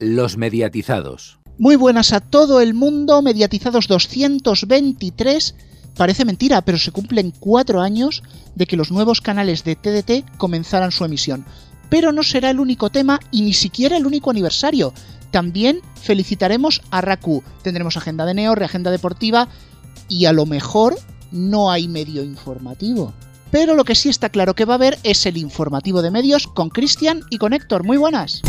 Los mediatizados. Muy buenas a todo el mundo, mediatizados 223. Parece mentira, pero se cumplen cuatro años de que los nuevos canales de TDT comenzaran su emisión. Pero no será el único tema y ni siquiera el único aniversario. También felicitaremos a Raku. Tendremos agenda de Neo, reagenda deportiva y a lo mejor no hay medio informativo. Pero lo que sí está claro que va a haber es el informativo de medios con Cristian y con Héctor. Muy buenas.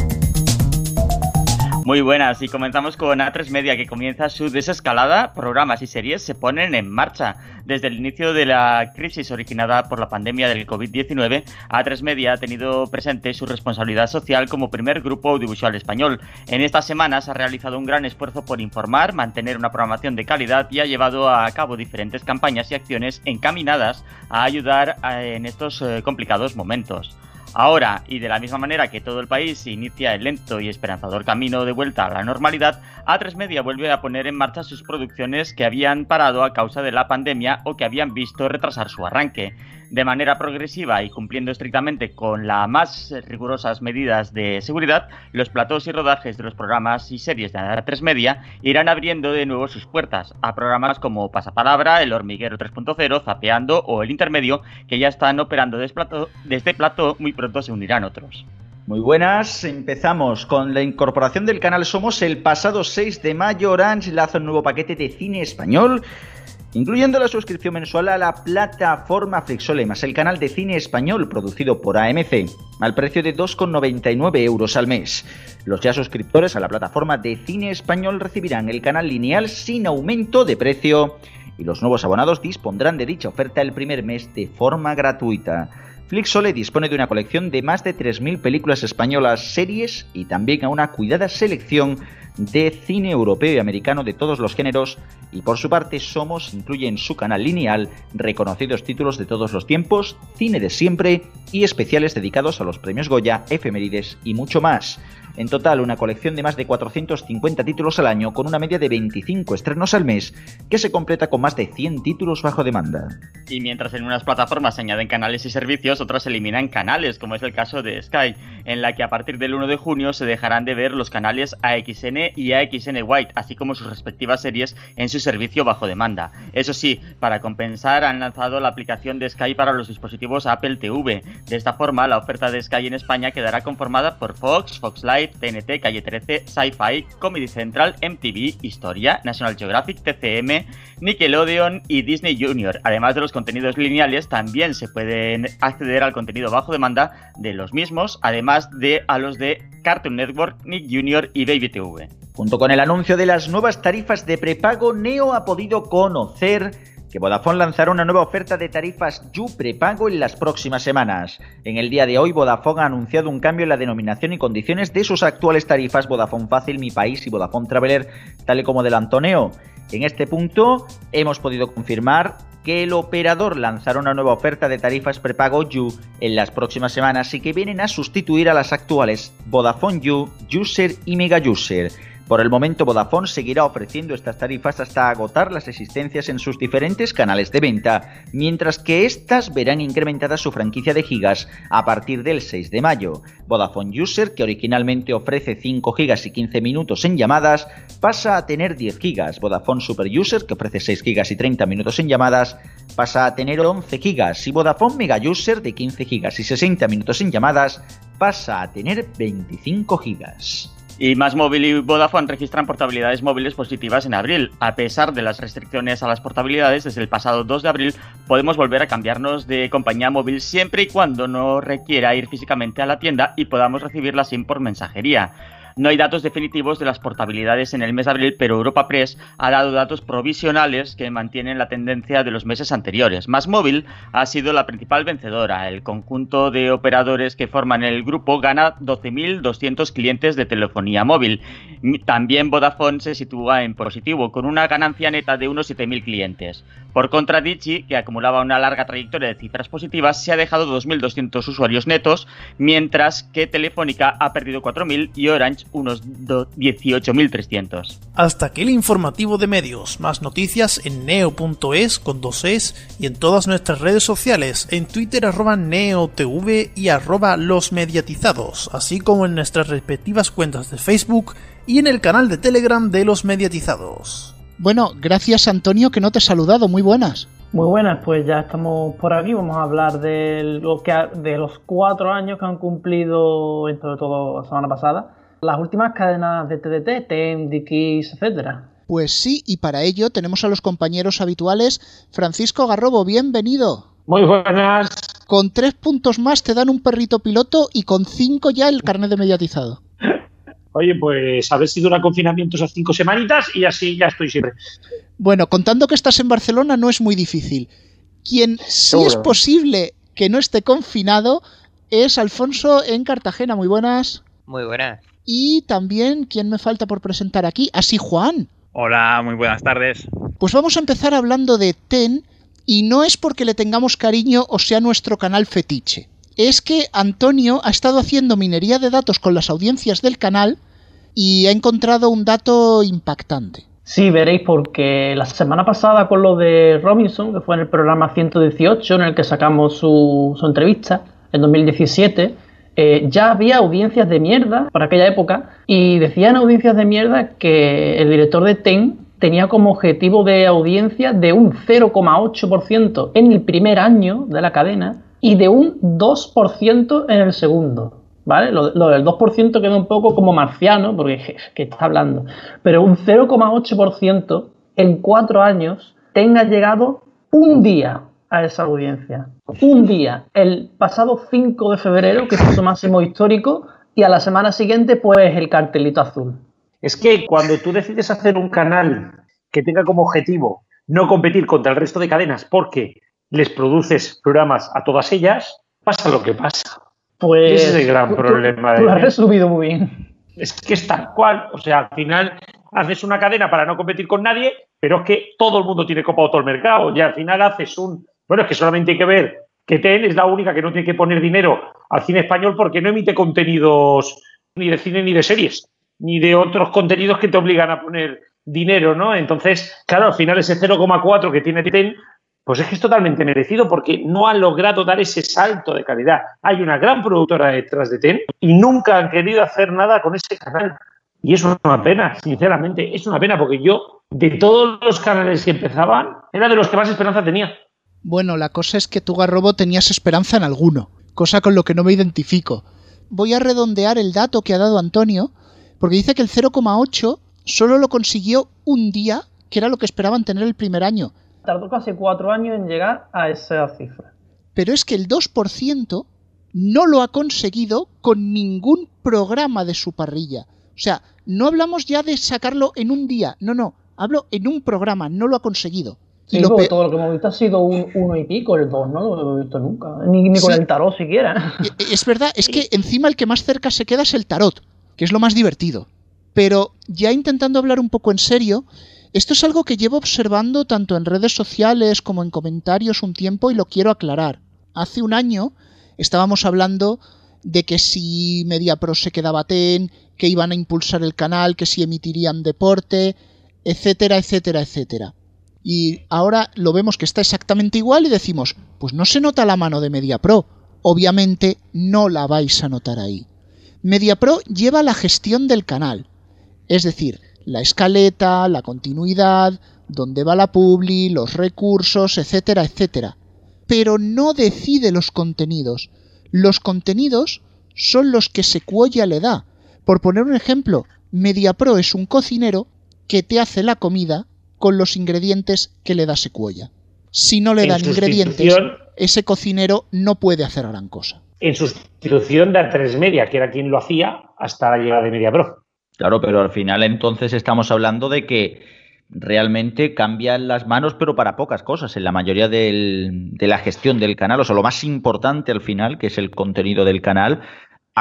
Muy buenas, y comenzamos con A3 Media que comienza su desescalada. Programas y series se ponen en marcha. Desde el inicio de la crisis originada por la pandemia del COVID-19, A3 Media ha tenido presente su responsabilidad social como primer grupo audiovisual español. En estas semanas ha realizado un gran esfuerzo por informar, mantener una programación de calidad y ha llevado a cabo diferentes campañas y acciones encaminadas a ayudar eh, en estos eh, complicados momentos. Ahora, y de la misma manera que todo el país inicia el lento y esperanzador camino de vuelta a la normalidad, A3 Media vuelve a poner en marcha sus producciones que habían parado a causa de la pandemia o que habían visto retrasar su arranque de manera progresiva y cumpliendo estrictamente con las más rigurosas medidas de seguridad, los platós y rodajes de los programas y series de la 3 Media irán abriendo de nuevo sus puertas a programas como Pasapalabra, El Hormiguero 3.0, Zapeando o El Intermedio, que ya están operando desde plató, desde muy pronto se unirán otros. Muy buenas, empezamos con la incorporación del canal Somos el pasado 6 de mayo. Orange lanza un nuevo paquete de cine español incluyendo la suscripción mensual a la plataforma Flixole más el canal de cine español producido por AMC, al precio de 2,99 euros al mes. Los ya suscriptores a la plataforma de cine español recibirán el canal lineal sin aumento de precio y los nuevos abonados dispondrán de dicha oferta el primer mes de forma gratuita. Flixole dispone de una colección de más de 3.000 películas españolas, series y también a una cuidada selección de cine europeo y americano de todos los géneros y por su parte Somos incluye en su canal lineal reconocidos títulos de todos los tiempos, cine de siempre y especiales dedicados a los premios Goya, efemérides y mucho más. En total, una colección de más de 450 títulos al año con una media de 25 estrenos al mes, que se completa con más de 100 títulos bajo demanda. Y mientras en unas plataformas se añaden canales y servicios, otras eliminan canales, como es el caso de Sky, en la que a partir del 1 de junio se dejarán de ver los canales AXN y AXN White, así como sus respectivas series en su servicio bajo demanda. Eso sí, para compensar han lanzado la aplicación de Sky para los dispositivos Apple TV. De esta forma, la oferta de Sky en España quedará conformada por Fox, Fox Live, TNT, Calle 13, Sci-Fi, Comedy Central, MTV, Historia, National Geographic, TCM, Nickelodeon y Disney Junior. Además de los contenidos lineales, también se pueden acceder al contenido bajo demanda de los mismos, además de a los de Cartoon Network, Nick Junior y Baby TV. Junto con el anuncio de las nuevas tarifas de prepago, Neo ha podido conocer que Vodafone lanzará una nueva oferta de tarifas You prepago en las próximas semanas. En el día de hoy, Vodafone ha anunciado un cambio en la denominación y condiciones de sus actuales tarifas Vodafone Fácil, Mi País y Vodafone Traveler, tal y como adelantó Neo. En este punto, hemos podido confirmar que el operador lanzará una nueva oferta de tarifas prepago You en las próximas semanas y que vienen a sustituir a las actuales Vodafone You, User y Mega User. Por el momento, Vodafone seguirá ofreciendo estas tarifas hasta agotar las existencias en sus diferentes canales de venta, mientras que estas verán incrementada su franquicia de gigas a partir del 6 de mayo. Vodafone User, que originalmente ofrece 5 gigas y 15 minutos en llamadas, pasa a tener 10 gigas. Vodafone Super User, que ofrece 6 gigas y 30 minutos en llamadas, pasa a tener 11 gigas. Y Vodafone Mega User, de 15 gigas y 60 minutos en llamadas, pasa a tener 25 gigas. Y Más Móvil y Vodafone registran portabilidades móviles positivas en abril. A pesar de las restricciones a las portabilidades, desde el pasado 2 de abril podemos volver a cambiarnos de compañía móvil siempre y cuando no requiera ir físicamente a la tienda y podamos recibirla sin por mensajería. No hay datos definitivos de las portabilidades en el mes de abril, pero Europa Press ha dado datos provisionales que mantienen la tendencia de los meses anteriores. Más Móvil ha sido la principal vencedora. El conjunto de operadores que forman el grupo gana 12.200 clientes de telefonía móvil. También Vodafone se sitúa en positivo, con una ganancia neta de unos 7.000 clientes. Por contra, Digi, que acumulaba una larga trayectoria de cifras positivas, se ha dejado 2.200 usuarios netos, mientras que Telefónica ha perdido 4.000 y Orange unos 18.300. Hasta aquí el informativo de medios. Más noticias en neo.es con dos es y en todas nuestras redes sociales, en Twitter arroba neotv y arroba los mediatizados, así como en nuestras respectivas cuentas de Facebook y en el canal de Telegram de los mediatizados. Bueno, gracias Antonio que no te he saludado, muy buenas. Muy buenas, pues ya estamos por aquí. Vamos a hablar de, lo que de los cuatro años que han cumplido, sobre todo la semana pasada, las últimas cadenas de TDT, TEM, DX, etcétera. Pues sí, y para ello tenemos a los compañeros habituales. Francisco Garrobo, bienvenido. Muy buenas. Con tres puntos más te dan un perrito piloto y con cinco ya el carnet de mediatizado. Oye, pues a ver si dura confinamiento esas cinco semanitas y así ya estoy siempre. Bueno, contando que estás en Barcelona no es muy difícil. Quien sí es posible que no esté confinado es Alfonso en Cartagena. Muy buenas. Muy buenas. Y también, ¿quién me falta por presentar aquí? Así Juan. Hola, muy buenas tardes. Pues vamos a empezar hablando de TEN y no es porque le tengamos cariño o sea nuestro canal fetiche. Es que Antonio ha estado haciendo minería de datos con las audiencias del canal y ha encontrado un dato impactante. Sí, veréis, porque la semana pasada con lo de Robinson, que fue en el programa 118, en el que sacamos su, entrevista, en 2017, eh, ya había audiencias de mierda para aquella época, y decían audiencias de mierda que el director de TEN tenía como objetivo de audiencia de un 0,8% en el primer año de la cadena y de un 2% en el segundo. ¿vale? Lo, del 2% queda un poco como marciano, porque que está hablando. Pero un 0,8% en cuatro años tenga llegado un día a esa audiencia. Un día, el pasado 5 de febrero, que es su máximo histórico, y a la semana siguiente, pues el cartelito azul. Es que cuando tú decides hacer un canal que tenga como objetivo no competir contra el resto de cadenas porque les produces programas a todas ellas, pasa lo que pasa. Pues. Ese es el gran problema. Tú, lo has resumido muy bien. Es que es tal cual. O sea, al final haces una cadena para no competir con nadie, pero es que todo el mundo tiene copado todo el mercado. Y al final haces un. Bueno, es que solamente hay que ver que TEN es la única que no tiene que poner dinero al cine español porque no emite contenidos ni de cine ni de series, ni de otros contenidos que te obligan a poner dinero, ¿no? Entonces, claro, al final ese 0,4 que tiene TEN pues es que es totalmente merecido porque no han logrado dar ese salto de calidad. Hay una gran productora detrás de TEN y nunca han querido hacer nada con ese canal. Y es una pena, sinceramente, es una pena porque yo, de todos los canales que empezaban, era de los que más esperanza tenía. Bueno, la cosa es que tú, Garrobo, tenías esperanza en alguno, cosa con lo que no me identifico. Voy a redondear el dato que ha dado Antonio, porque dice que el 0,8 solo lo consiguió un día, que era lo que esperaban tener el primer año tardó casi cuatro años en llegar a esa cifra. Pero es que el 2% no lo ha conseguido con ningún programa de su parrilla. O sea, no hablamos ya de sacarlo en un día, no, no, hablo en un programa, no lo ha conseguido. Y lo todo lo que hemos visto ha sido un uno y pico, el dos no lo he visto nunca, ni, con el tarot siquiera. Es verdad, es que encima el que más cerca se queda es el tarot, que es lo más divertido. Pero ya intentando hablar un poco en serio, esto es algo que llevo observando tanto en redes sociales como en comentarios un tiempo y lo quiero aclarar. Hace un año estábamos hablando de que si MediaPro se quedaba TEN, que iban a impulsar el canal, que si emitirían deporte, etcétera, etcétera, etcétera. Y ahora lo vemos que está exactamente igual y decimos, pues no se nota la mano de MediaPro. Obviamente no la vais a notar ahí. MediaPro lleva la gestión del canal. Es decir, la escaleta, la continuidad, dónde va la publi, los recursos, etcétera, etcétera. Pero no decide los contenidos. Los contenidos son los que Sequoia le da. Por poner un ejemplo, MediaPro es un cocinero que te hace la comida con los ingredientes que le da Sequoia. Si no le dan ingredientes, ese cocinero no puede hacer gran cosa. En sustitución de A3 Media, que era quien lo hacía hasta la llegada de MediaPro. Claro, pero al final entonces estamos hablando de que realmente cambian las manos, pero para pocas cosas. En la mayoría de la gestión del canal, o sea, lo más importante al final, que es el contenido del canal,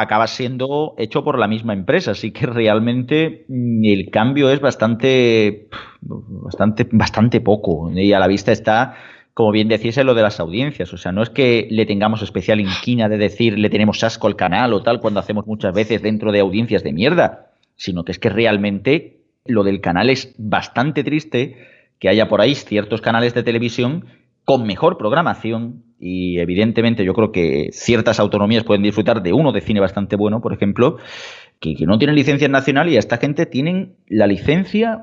acaba siendo hecho por la misma empresa. Así que realmente mm, el cambio es bastante, bastante, bastante poco. Y a la vista está como bien decís, lo de las audiencias. O sea, no es que le tengamos especial inquina de decir le tenemos asco al canal o tal cuando hacemos muchas veces dentro de audiencias de mierda sino que es que realmente lo del canal es bastante triste que haya por ahí ciertos canales de televisión con mejor programación y evidentemente yo creo que ciertas autonomías pueden disfrutar de uno de cine bastante bueno, por ejemplo, que, no tienen licencia nacional y a esta gente tienen la licencia,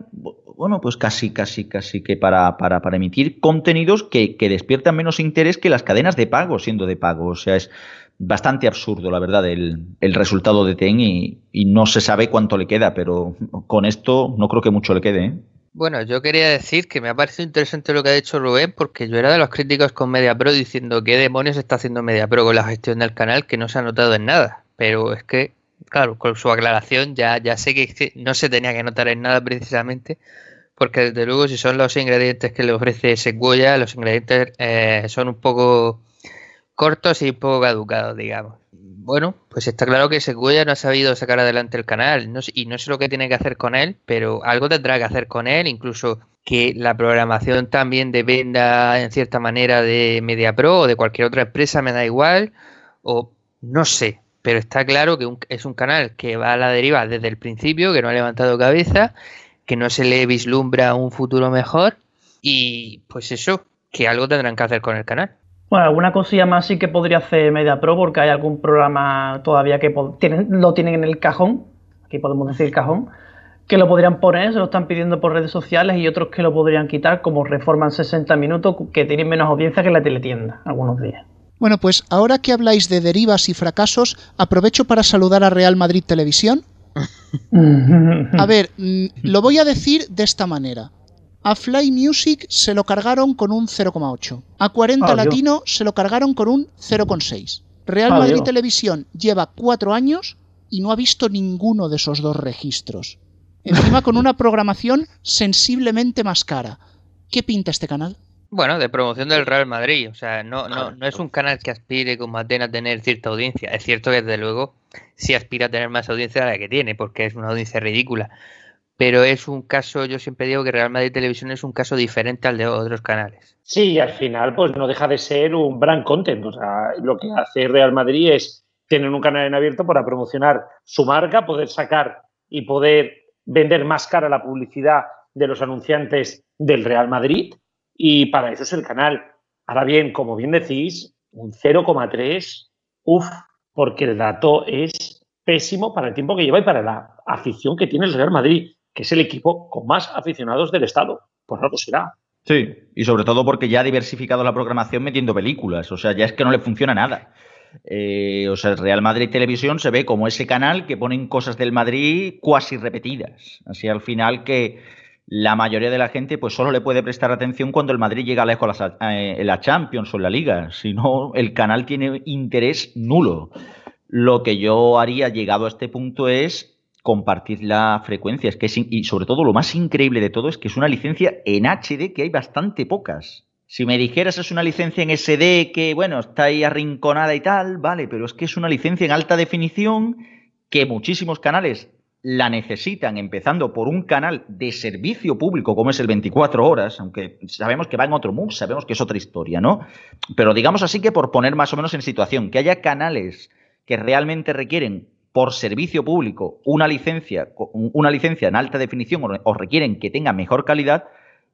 bueno, pues casi, casi, casi que para, para, para emitir contenidos que, que, despiertan menos interés que las cadenas de pago, siendo de pago. O sea, es bastante absurdo, la verdad, el, el resultado de TEN y, y, no se sabe cuánto le queda, pero con esto no creo que mucho le quede. ¿eh? Bueno, yo quería decir que me ha parecido interesante lo que ha dicho Rubén, porque yo era de los críticos con MediaPro diciendo qué demonios está haciendo MediaPro con la gestión del canal que no se ha notado en nada. Pero es que, claro, con su aclaración ya, ya sé que no se tenía que notar en nada precisamente, porque desde luego si son los ingredientes que le ofrece Sequoia, los ingredientes eh, son un poco cortos y un poco caducados, digamos bueno, pues está claro que Seguya no ha sabido sacar adelante el canal y no sé lo que tiene que hacer con él, pero algo tendrá que hacer con él, incluso que la programación también dependa en cierta manera de MediaPro o de cualquier otra empresa, me da igual, o no sé, pero está claro que es un canal que va a la deriva desde el principio, que no ha levantado cabeza, que no se le vislumbra un futuro mejor y pues eso, que algo tendrán que hacer con el canal. Bueno, alguna cosilla más sí que podría hacer MediaPro porque hay algún programa todavía que lo tienen en el cajón, aquí podemos decir cajón, que lo podrían poner, se lo están pidiendo por redes sociales y otros que lo podrían quitar, como Reforma en 60 minutos, que tienen menos audiencia que la teletienda algunos días. Bueno, pues ahora que habláis de derivas y fracasos, aprovecho para saludar a Real Madrid Televisión. a ver, mm, lo voy a decir de esta manera. A Fly Music se lo cargaron con un 0,8. A 40 Latino se lo cargaron con un 0,6. Real Madrid Televisión lleva cuatro años y no ha visto ninguno de esos dos registros. Encima con una programación sensiblemente más cara. ¿Qué pinta este canal? Bueno, de promoción del Real Madrid. O sea, no, no, no es un canal que aspire como Atena a tener cierta audiencia. Es cierto que desde luego sí aspira a tener más audiencia de la que tiene, porque es una audiencia ridícula pero es un caso, yo siempre digo que Real Madrid Televisión es un caso diferente al de otros canales. Sí, al final pues no deja de ser un brand content, o sea, lo que hace Real Madrid es tener un canal en abierto para promocionar su marca, poder sacar y poder vender más cara la publicidad de los anunciantes del Real Madrid y para eso es el canal. Ahora bien, como bien decís, un 0,3, uff, porque el dato es pésimo para el tiempo que lleva y para la afición que tiene el Real Madrid que es el equipo con más aficionados del Estado. Por algo será. Sí, y sobre todo porque ya ha diversificado la programación metiendo películas. O sea, ya es que no le funciona nada. Eh, o sea, el Real Madrid Televisión se ve como ese canal que ponen cosas del Madrid cuasi repetidas. Así al final que la mayoría de la gente pues solo le puede prestar atención cuando el Madrid llega lejos eh, en la Champions o en la Liga. Si no, el canal tiene interés nulo. Lo que yo haría llegado a este punto es compartir la frecuencia. Es que y sobre todo lo más increíble de todo es que es una licencia en HD que hay bastante pocas. Si me dijeras es una licencia en SD que, bueno, está ahí arrinconada y tal, vale, pero es que es una licencia en alta definición que muchísimos canales la necesitan, empezando por un canal de servicio público como es el 24 horas, aunque sabemos que va en otro MUV, sabemos que es otra historia, ¿no? Pero digamos así que por poner más o menos en situación, que haya canales que realmente requieren por servicio público una licencia, una licencia en alta definición o requieren que tenga mejor calidad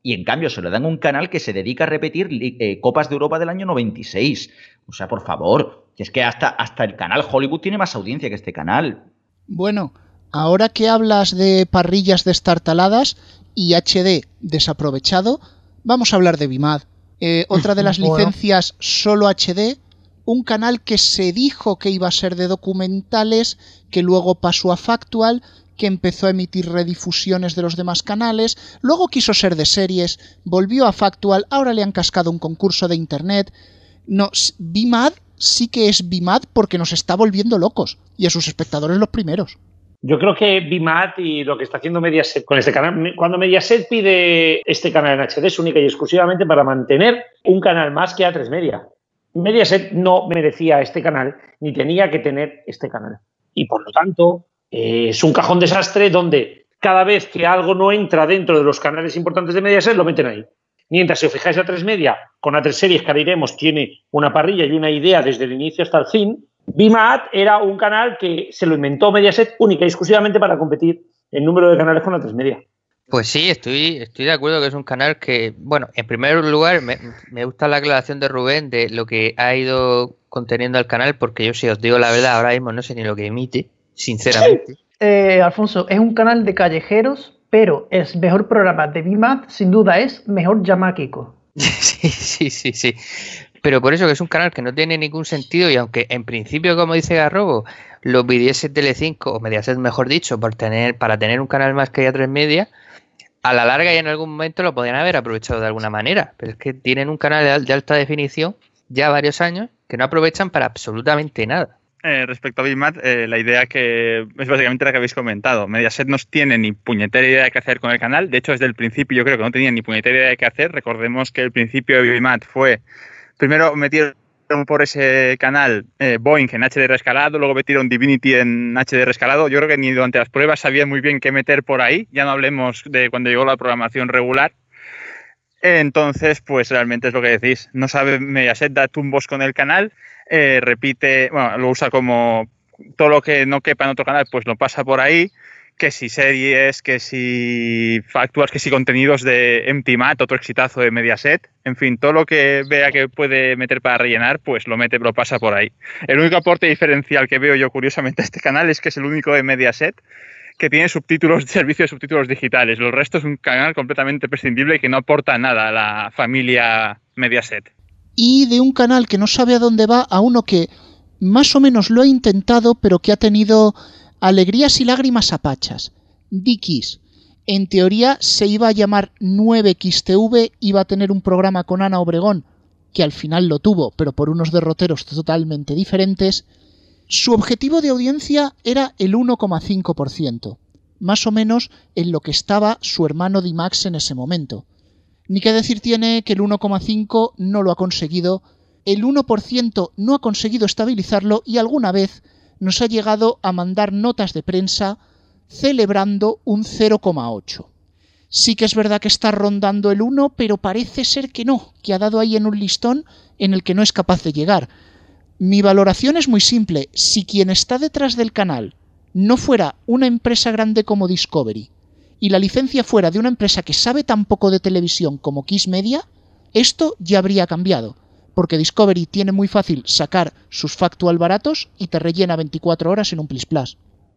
y en cambio se le dan un canal que se dedica a repetir eh, Copas de Europa del año 96. O sea, por favor, que es que hasta, hasta el canal Hollywood tiene más audiencia que este canal. Bueno, ahora que hablas de parrillas destartaladas y HD desaprovechado, vamos a hablar de Bimad. Eh, otra de las licencias solo HD un canal que se dijo que iba a ser de documentales, que luego pasó a Factual, que empezó a emitir redifusiones de los demás canales, luego quiso ser de series, volvió a Factual, ahora le han cascado un concurso de internet. No, Bimad sí que es Bimad porque nos está volviendo locos y a sus espectadores los primeros. Yo creo que Bimad y lo que está haciendo Mediaset con este canal, cuando Mediaset pide este canal en HD es única y exclusivamente para mantener un canal más que A3 Media. Mediaset no merecía este canal ni tenía que tener este canal. Y por lo tanto, eh, es un cajón desastre donde cada vez que algo no entra dentro de los canales importantes de Mediaset, lo meten ahí. Mientras, si os fijáis, a tres media, con A3 series que tiene una parrilla y una idea desde el inicio hasta el fin, Bimat era un canal que se lo inventó Mediaset única y exclusivamente para competir en número de canales con la 3 media. Pues sí, estoy, estoy de acuerdo que es un canal que, bueno, en primer lugar me, me, gusta la aclaración de Rubén de lo que ha ido conteniendo el canal, porque yo si os digo la verdad, ahora mismo no sé ni lo que emite, sinceramente. Eh, Alfonso, es un canal de callejeros, pero el mejor programa de Bimat, sin duda, es Mejor Yamáquico. sí, sí, sí, sí. Pero por eso que es un canal que no tiene ningún sentido y aunque en principio, como dice Garrobo, lo pidiese Telecinco, o Mediaset mejor dicho, por tener, para tener un canal más que ya tres media, a la larga y en algún momento lo podrían haber aprovechado de alguna manera. Pero es que tienen un canal de alta definición ya varios años que no aprovechan para absolutamente nada. Eh, respecto a Bimat, eh, la idea que es básicamente la que habéis comentado. Mediaset no tiene ni puñetera idea de qué hacer con el canal. De hecho, desde el principio yo creo que no tenía ni puñetera idea de qué hacer. Recordemos que el principio de Bimat fue, primero metieron por ese canal eh, Boeing en HDR escalado, luego metieron Divinity en HDR escalado. Yo creo que ni durante las pruebas sabían muy bien qué meter por ahí. Ya no hablemos de cuando llegó la programación regular. Entonces, pues realmente es lo que decís. No sabe Mediaset da tumbos con el canal, eh, repite, bueno, lo usa como todo lo que no quepa en otro canal, pues lo pasa por ahí. Que si series, que si facturas, que si contenidos de Empty Mat, otro exitazo de Mediaset. En fin, todo lo que vea que puede meter para rellenar, pues lo mete, lo pasa por ahí. El único aporte diferencial que veo yo curiosamente a este canal es que es el único de Mediaset que tiene subtítulos, servicio de subtítulos digitales. Los resto es un canal completamente prescindible y que no aporta nada a la familia Mediaset. Y de un canal que no sabe a dónde va a uno que más o menos lo ha intentado, pero que ha tenido alegrías y lágrimas apachas. Dickies. En teoría se iba a llamar 9XTV, iba a tener un programa con Ana Obregón, que al final lo tuvo, pero por unos derroteros totalmente diferentes. Su objetivo de audiencia era el 1,5%, más o menos en lo que estaba su hermano Dimax en ese momento. Ni que decir tiene que el 1,5 no lo ha conseguido, el 1% no ha conseguido estabilizarlo y alguna vez nos ha llegado a mandar notas de prensa celebrando un 0,8. Sí que es verdad que está rondando el 1, pero parece ser que no, que ha dado ahí en un listón en el que no es capaz de llegar. Mi valoración es muy simple. Si quien está detrás del canal no fuera una empresa grande como Discovery y la licencia fuera de una empresa que sabe tan poco de televisión como Kiss Media, esto ya habría cambiado, porque Discovery tiene muy fácil sacar sus factual baratos y te rellena 24 horas en un Plis.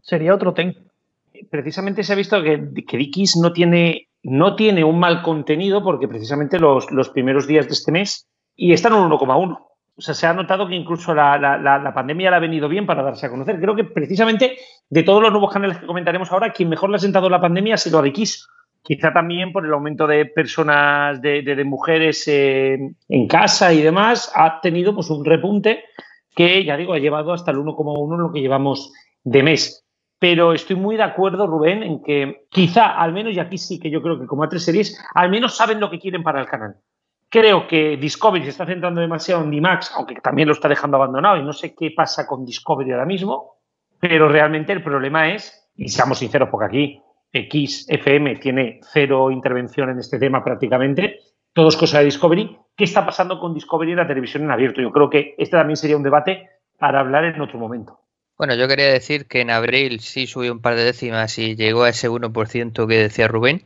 Sería otro ten. Precisamente se ha visto que, que Dickies no tiene, no tiene un mal contenido porque precisamente los, los primeros días de este mes y están en un 1,1 o sea, se ha notado que incluso la, la, la, pandemia le ha venido bien para darse a conocer. Creo que precisamente de todos los nuevos canales que comentaremos ahora, quien mejor le ha sentado la pandemia ha sido Adikis. Quizá también por el aumento de personas, de, mujeres eh, en casa y demás, ha tenido pues, un repunte que, ya digo, ha llevado hasta el 1,1 lo que llevamos de mes. Pero estoy muy de acuerdo, Rubén, en que quizá, al menos, y aquí sí que yo creo que como a tres series, al menos saben lo que quieren para el canal. Creo que Discovery se está centrando demasiado en D-Max, aunque también lo está dejando abandonado y no sé qué pasa con Discovery ahora mismo, pero realmente el problema es, y seamos sinceros, porque aquí XFM tiene cero intervención en este tema prácticamente, todo es cosa de Discovery, ¿qué está pasando con Discovery en la televisión en abierto? Yo creo que este también sería un debate para hablar en otro momento. Bueno, yo quería decir que en abril sí subió un par de décimas y llegó a ese 1% que decía Rubén.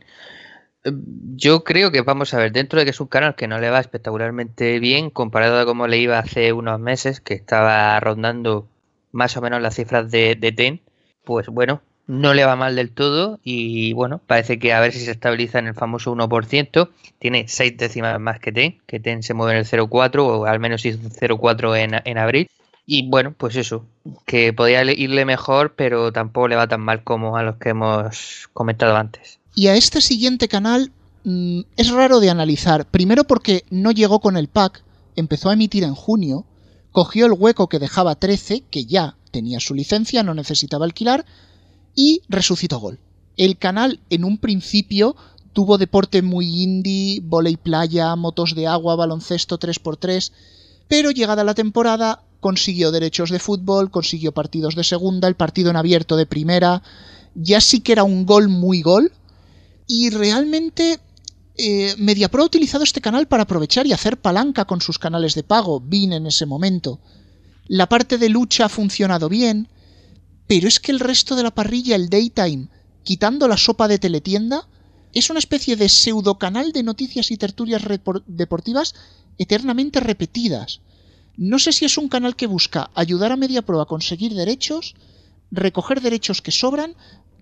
Yo creo que vamos a ver, dentro de que es un canal que no le va espectacularmente bien comparado a cómo le iba hace unos meses, que estaba rondando más o menos las cifras de, de TEN, pues bueno, no le va mal del todo y bueno, parece que a ver si se estabiliza en el famoso 1%, tiene seis décimas más que TEN, que TEN se mueve en el 0,4 o al menos hizo 0,4 en, en abril. Y bueno, pues eso, que podía irle mejor, pero tampoco le va tan mal como a los que hemos comentado antes. Y a este siguiente canal mmm, es raro de analizar. Primero porque no llegó con el pack, empezó a emitir en junio, cogió el hueco que dejaba 13, que ya tenía su licencia, no necesitaba alquilar, y resucitó Gol. El canal en un principio tuvo deporte muy indie, volei playa, motos de agua, baloncesto 3x3, pero llegada la temporada consiguió derechos de fútbol, consiguió partidos de segunda, el partido en abierto de primera, ya sí que era un gol muy gol, y realmente eh, MediaPro ha utilizado este canal para aprovechar y hacer palanca con sus canales de pago, Bean en ese momento. La parte de lucha ha funcionado bien, pero es que el resto de la parrilla, el daytime, quitando la sopa de teletienda, es una especie de pseudo canal de noticias y tertulias deportivas eternamente repetidas. No sé si es un canal que busca ayudar a MediaPro a conseguir derechos, recoger derechos que sobran,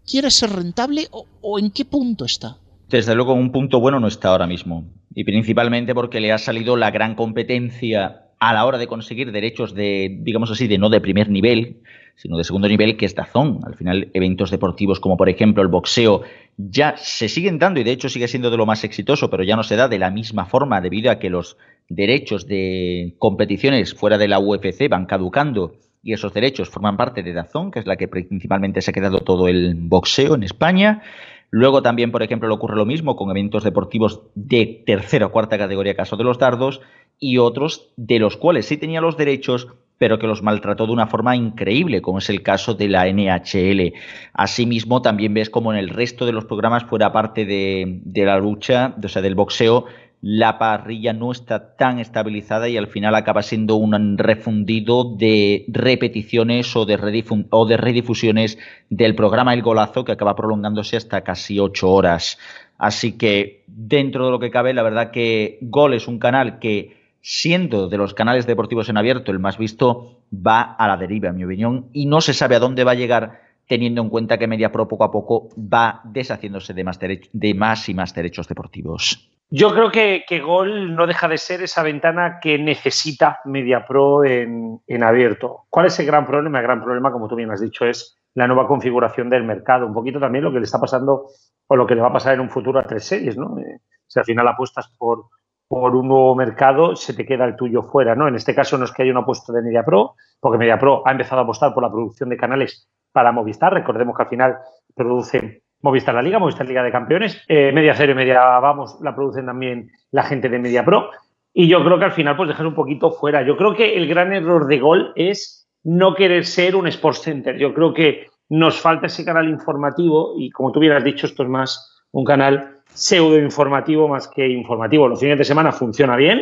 quiere ser rentable o, o en qué punto está. Desde luego, un punto bueno no está ahora mismo. Y principalmente porque le ha salido la gran competencia a la hora de conseguir derechos de, digamos así, de no de primer nivel, sino de segundo nivel, que es Dazón. Al final, eventos deportivos como por ejemplo el boxeo ya se siguen dando y de hecho sigue siendo de lo más exitoso, pero ya no se da de la misma forma debido a que los derechos de competiciones fuera de la UFC van caducando y esos derechos forman parte de Dazón, que es la que principalmente se ha quedado todo el boxeo en España. Luego también, por ejemplo, le ocurre lo mismo con eventos deportivos de tercera o cuarta categoría, caso de los dardos, y otros de los cuales sí tenía los derechos, pero que los maltrató de una forma increíble, como es el caso de la NHL. Asimismo, también ves como en el resto de los programas, fuera parte de, de la lucha, o sea, del boxeo, la parrilla no está tan estabilizada y al final acaba siendo un refundido de repeticiones o de, redifusiones del programa El Golazo que acaba prolongándose hasta casi ocho horas. Así que dentro de lo que cabe, la verdad que Gol es un canal que, siendo de los canales deportivos en abierto el más visto, va a la deriva, en mi opinión, y no se sabe a dónde va a llegar teniendo en cuenta que MediaPro poco a poco va deshaciéndose de más, de más y más derechos deportivos. Yo creo que, Gol no deja de ser esa ventana que necesita MediaPro en, en abierto. ¿Cuál es el gran problema? El gran problema, como tú bien has dicho, es la nueva configuración del mercado. Un poquito también lo que le está pasando o lo que le va a pasar en un futuro a tres series, ¿no? Eh, si al final apuestas por, por un nuevo mercado, se te queda el tuyo fuera, ¿no? En este caso no es que haya una apuesta de MediaPro, porque MediaPro ha empezado a apostar por la producción de canales para Movistar. Recordemos que al final produce Movistar la Liga, Movistar Liga de Campeones, eh, Media Cero y Media Vamos la producen también la gente de Media Pro. Y yo creo que al final pues dejas un poquito fuera. Yo creo que el gran error de Gol es no querer ser un Sports Center. Yo creo que nos falta ese canal informativo y como tú hubieras dicho, esto es más un canal pseudo informativo más que informativo. Los fines de semana funciona bien.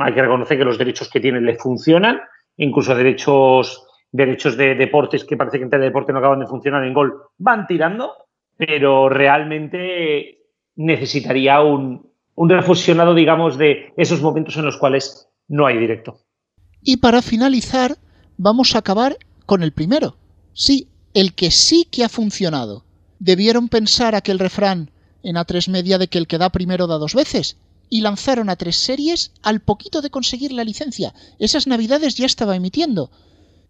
Hay que reconocer que los derechos que tienen le funcionan, incluso derechos derechos de deportes que parece que en deporte no acaban de funcionar en gol van tirando pero realmente necesitaría un, un digamos, de esos momentos en los cuales no hay directo. Y para finalizar, vamos a acabar con el primero. Sí, el que sí que ha funcionado. Debieron pensar aquel refrán en A3 Media de que el que da primero da dos veces. Y lanzaron a tres series al poquito de conseguir la licencia. Esas navidades ya estaba emitiendo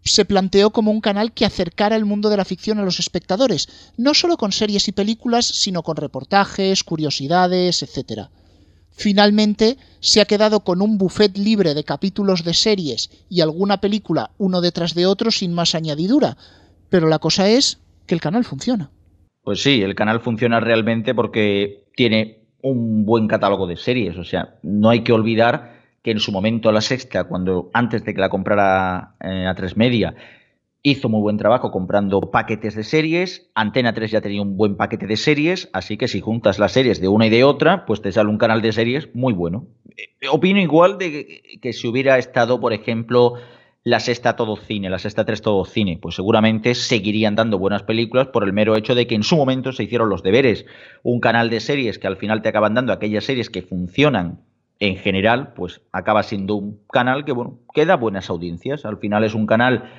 se planteó como un canal que acercara el mundo de la ficción a los espectadores, no solo con series y películas, sino con reportajes, curiosidades, etc. Finalmente, se ha quedado con un buffet libre de capítulos de series y alguna película uno detrás de otro sin más añadidura, pero la cosa es que el canal funciona. Pues sí, el canal funciona realmente porque tiene un buen catálogo de series, o sea, no hay que olvidar que en su momento la sexta, cuando antes de que la comprara eh, a tres media, hizo muy buen trabajo comprando paquetes de series. Antena 3 ya tenía un buen paquete de series, así que si juntas las series de una y de otra, pues te sale un canal de series muy bueno. Eh, opino igual de que, si hubiera estado, por ejemplo, la sexta todo cine, la sexta 3 todo cine, pues seguramente seguirían dando buenas películas por el mero hecho de que en su momento se hicieron los deberes. Un canal de series que al final te acaban dando aquellas series que funcionan en general, pues acaba siendo un canal que, bueno, que da buenas audiencias. Al final es un canal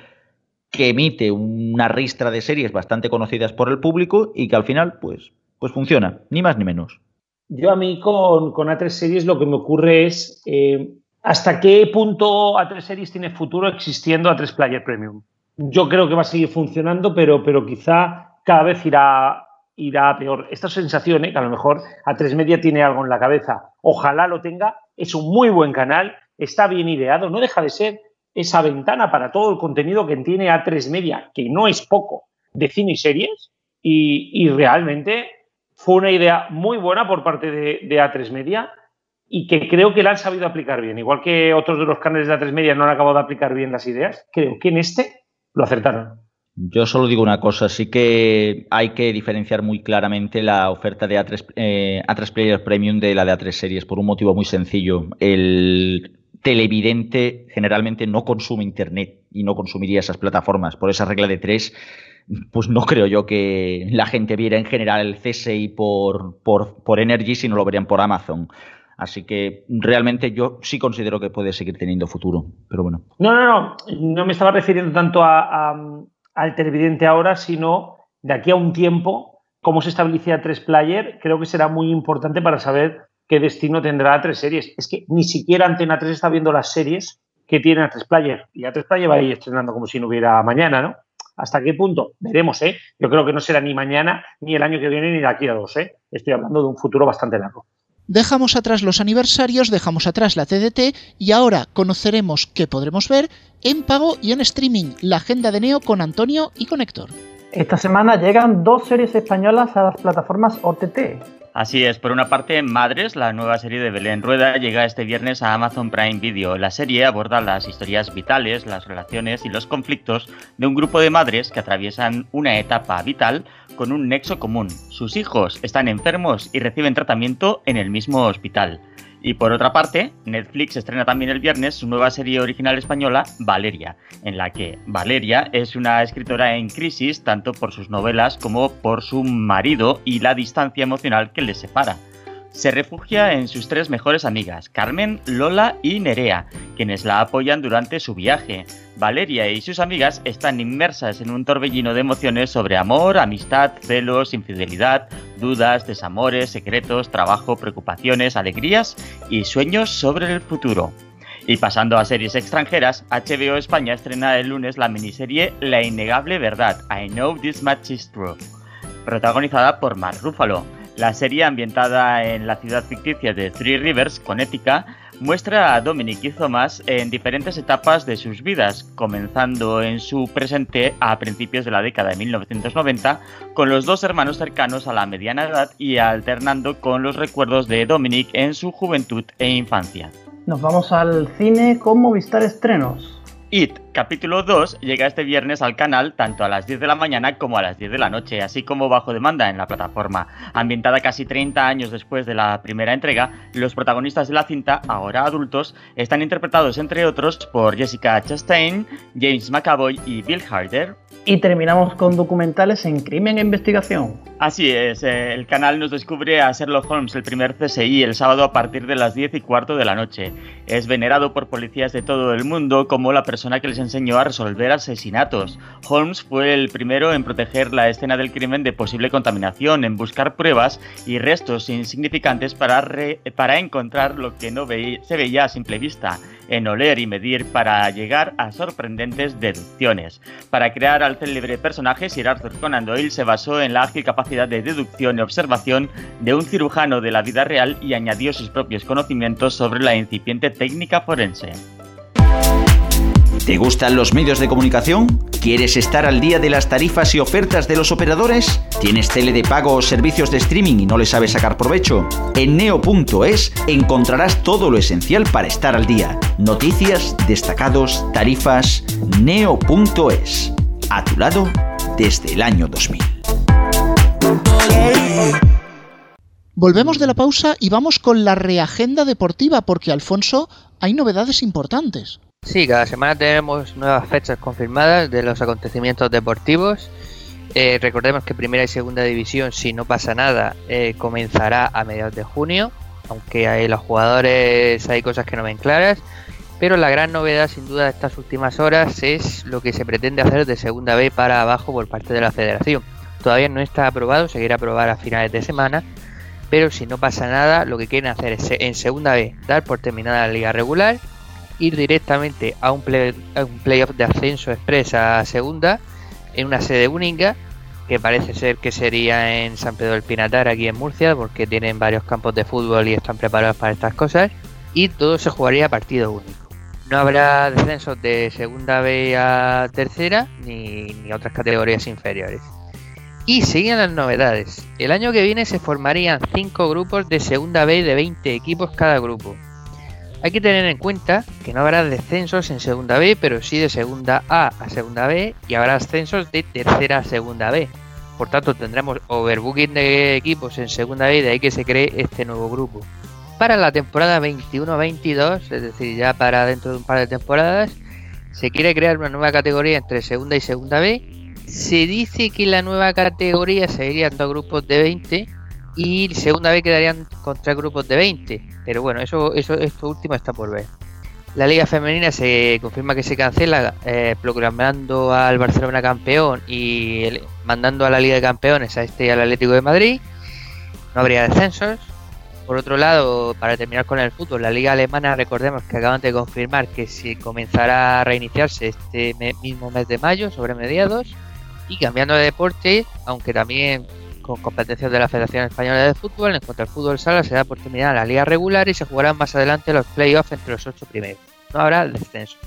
que emite una ristra de series bastante conocidas por el público y que al final, pues, pues funciona, ni más ni menos. Yo a mí con, con A3 Series lo que me ocurre es eh, hasta qué punto A3 Series tiene futuro existiendo A3 Player Premium. Yo creo que va a seguir funcionando, pero, pero quizá cada vez irá irá peor. Esta sensación, ¿eh? que a lo mejor A3 Media tiene algo en la cabeza, ojalá lo tenga, es un muy buen canal, está bien ideado, no deja de ser esa ventana para todo el contenido que tiene A3 Media, que no es poco, de cine y series, y, realmente fue una idea muy buena por parte de, de, A3 Media y que creo que la han sabido aplicar bien. Igual que otros de los canales de A3 Media no han acabado de aplicar bien las ideas, creo que en este lo acertaron. Yo solo digo una cosa, sí que hay que diferenciar muy claramente la oferta de A3, eh, Player Premium de la de A3 Series por un motivo muy sencillo. El televidente generalmente no consume Internet y no consumiría esas plataformas. Por esa regla de tres, pues no creo yo que la gente viera en general el CSI por, por, por Energy, sino lo verían por Amazon. Así que realmente yo sí considero que puede seguir teniendo futuro, pero bueno. No, no, no, no me estaba refiriendo tanto a, al televidente ahora, sino de aquí a un tiempo, cómo se establece tres player, creo que será muy importante para saber qué destino tendrá a tres series. Es que ni siquiera Antena 3 está viendo las series que tiene a tres player. Y a tres player va a ir estrenando como si no hubiera mañana, ¿no? ¿Hasta qué punto? Veremos, ¿eh? Yo creo que no será ni mañana, ni el año que viene, ni de aquí a dos, ¿eh? Estoy hablando de un futuro bastante largo. Dejamos atrás los aniversarios, dejamos atrás la TDT y ahora conoceremos qué podremos ver en pago y en streaming, la agenda de Neo con Antonio y con Héctor. Esta semana llegan dos series españolas a las plataformas OTT. Así es, por una parte, Madres, la nueva serie de Belén Rueda, llega este viernes a Amazon Prime Video. La serie aborda las historias vitales, las relaciones y los conflictos de un grupo de madres que atraviesan una etapa vital con un nexo común. Sus hijos están enfermos y reciben tratamiento en el mismo hospital. Y por otra parte, Netflix estrena también el viernes su nueva serie original española, Valeria, en la que Valeria es una escritora en crisis tanto por sus novelas como por su marido y la distancia emocional que les separa se refugia en sus tres mejores amigas, Carmen, Lola y Nerea, quienes la apoyan durante su viaje. Valeria y sus amigas están inmersas en un torbellino de emociones sobre amor, amistad, celos, infidelidad, dudas, desamores, secretos, trabajo, preocupaciones, alegrías y sueños sobre el futuro. Y pasando a series extranjeras, HBO España estrena el lunes la miniserie La innegable verdad, I Know This Much Is True, protagonizada por Mark Ruffalo. La serie, ambientada en la ciudad ficticia de Three Rivers, Connecticut, muestra a Dominic y Thomas en diferentes etapas de sus vidas, comenzando en su presente a principios de la década de 1990, con los dos hermanos cercanos a la mediana edad y alternando con los recuerdos de Dominic en su juventud e infancia. Nos vamos al cine con Movistar Estrenos. It, capítulo 2, llega este viernes al canal tanto a las 10 de la mañana como a las 10 de la noche, así como bajo demanda en la plataforma. Ambientada casi 30 años después de la primera entrega, los protagonistas de la cinta, ahora adultos, están interpretados entre otros por Jessica Chastain, James McAvoy y Bill Harder. Y terminamos con documentales en crimen e investigación. Así es, eh, el canal nos descubre a Sherlock Holmes, el primer CSI, el sábado a partir de las 10 y cuarto de la noche. Es venerado por policías de todo el mundo como la persona que les enseñó a resolver asesinatos. Holmes fue el primero en proteger la escena del crimen de posible contaminación, en buscar pruebas y restos insignificantes para, para encontrar lo que no se veía a simple vista, en oler y medir para llegar a sorprendentes deducciones. Para crear al célebre personaje, Sir Arthur Conan Doyle se basó en la ágil capacidad de deducción y observación de un cirujano de la vida real y añadió sus propios conocimientos sobre la incipiente técnica forense. ¿Te gustan los medios de comunicación? ¿Quieres estar al día de las tarifas y ofertas de los operadores? ¿Tienes tele de pago o servicios de streaming y no le sabes sacar provecho? En neo.es encontrarás todo lo esencial para estar al día. Noticias, destacados, tarifas, neo.es. A tu lado desde el año 2000. Volvemos de la pausa y vamos con la reagenda deportiva porque, Alfonso, hay novedades importantes. Sí, cada semana tenemos nuevas fechas confirmadas de los acontecimientos deportivos. Eh, recordemos que primera y segunda división, si no pasa nada, eh, comenzará a mediados de junio, aunque hay los jugadores hay cosas que no ven claras. Pero la gran novedad, sin duda, de estas últimas horas es lo que se pretende hacer de segunda B para abajo por parte de la Federación. Todavía no está aprobado, se aprobar a finales de semana, pero si no pasa nada, lo que quieren hacer es en segunda B dar por terminada la liga regular ir directamente a un, play, un playoff de ascenso expresa a segunda en una sede única que parece ser que sería en San Pedro del Pinatar aquí en Murcia porque tienen varios campos de fútbol y están preparados para estas cosas y todo se jugaría a partido único. No habrá descensos de segunda B a tercera ni, ni otras categorías inferiores. Y siguen las novedades. El año que viene se formarían 5 grupos de segunda B de 20 equipos cada grupo. Hay que tener en cuenta que no habrá descensos en segunda B, pero sí de segunda A a segunda B y habrá ascensos de tercera a segunda B. Por tanto, tendremos overbooking de equipos en segunda B, de ahí que se cree este nuevo grupo. para la temporada 21-22, es decir, ya para dentro de un par de temporadas, se quiere crear una nueva categoría entre segunda y segunda B. Se dice que la nueva categoría serían dos grupos de 20 y segunda B quedarían con tres grupos de 20. Pero bueno, eso, eso esto último está por ver. La liga femenina se confirma que se cancela, eh, proclamando al Barcelona campeón y mandando a la Liga de Campeones a este al Atlético de Madrid. No habría descensos. Por otro lado, para terminar con el fútbol, la liga alemana, recordemos que acaban de confirmar que si comenzará a reiniciarse este mismo mes de mayo, sobre mediados, y cambiando de deporte, aunque también con competencias de la Federación Española de Fútbol, en cuanto al fútbol sala se da por terminada la liga regular y se jugarán más adelante los playoffs entre los ocho primeros. No habrá descenso.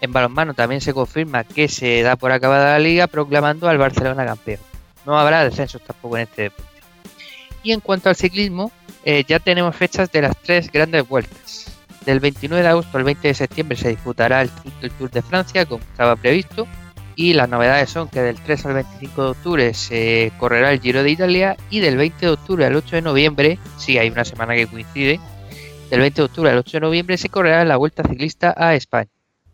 En balonmano también se confirma que se da por acabada la liga proclamando al Barcelona campeón. No habrá descensos tampoco en este deporte. Y en cuanto al ciclismo, eh, ya tenemos fechas de las tres grandes vueltas. Del 29 de agosto al 20 de septiembre se disputará el, el Tour de Francia, como estaba previsto, y las novedades son que del 3 al 25 de octubre se correrá el Giro de Italia y del 20 de octubre al 8 de noviembre, sí hay una semana que coincide, del 20 de octubre al 8 de noviembre se correrá la Vuelta Ciclista a España.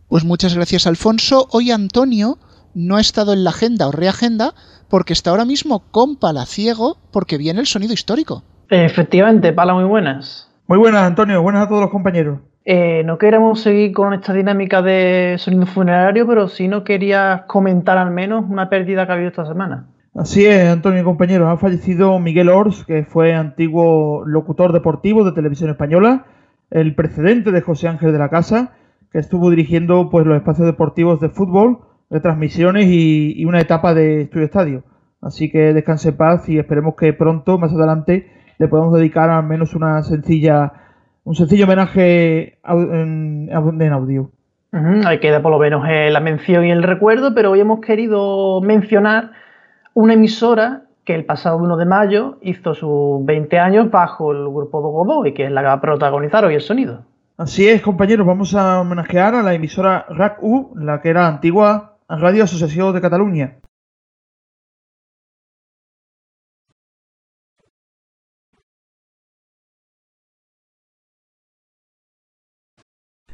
Pues muchas gracias Alfonso. Hoy Antonio no ha estado en la agenda o reagenda porque está ahora mismo con Palaciego porque viene el sonido histórico. Efectivamente, Pala, muy buenas. Muy buenas Antonio, buenas a todos los compañeros. Eh, no queremos seguir con esta dinámica de sonido funerario, pero sí no quería comentar al menos una pérdida que ha habido esta semana. Así es, Antonio compañeros. Ha fallecido Miguel Ors, que fue antiguo locutor deportivo de televisión española, el precedente de José Ángel de la Casa, que estuvo dirigiendo pues, los espacios deportivos de fútbol, de transmisiones y, y una etapa de estudio estadio. Así que descanse en paz y esperemos que pronto, más adelante, le podamos dedicar al menos una sencilla un sencillo homenaje en, audio. Hay que dar por lo menos eh, la mención y el recuerdo, pero hoy hemos querido mencionar una emisora que el pasado 1 de mayo hizo sus 20 años bajo el grupo Dogodó y que es la que va a protagonizar hoy el sonido. Así es, compañeros, vamos a homenajear a la emisora RAC-U, la que era antigua Radio Asociación de Cataluña.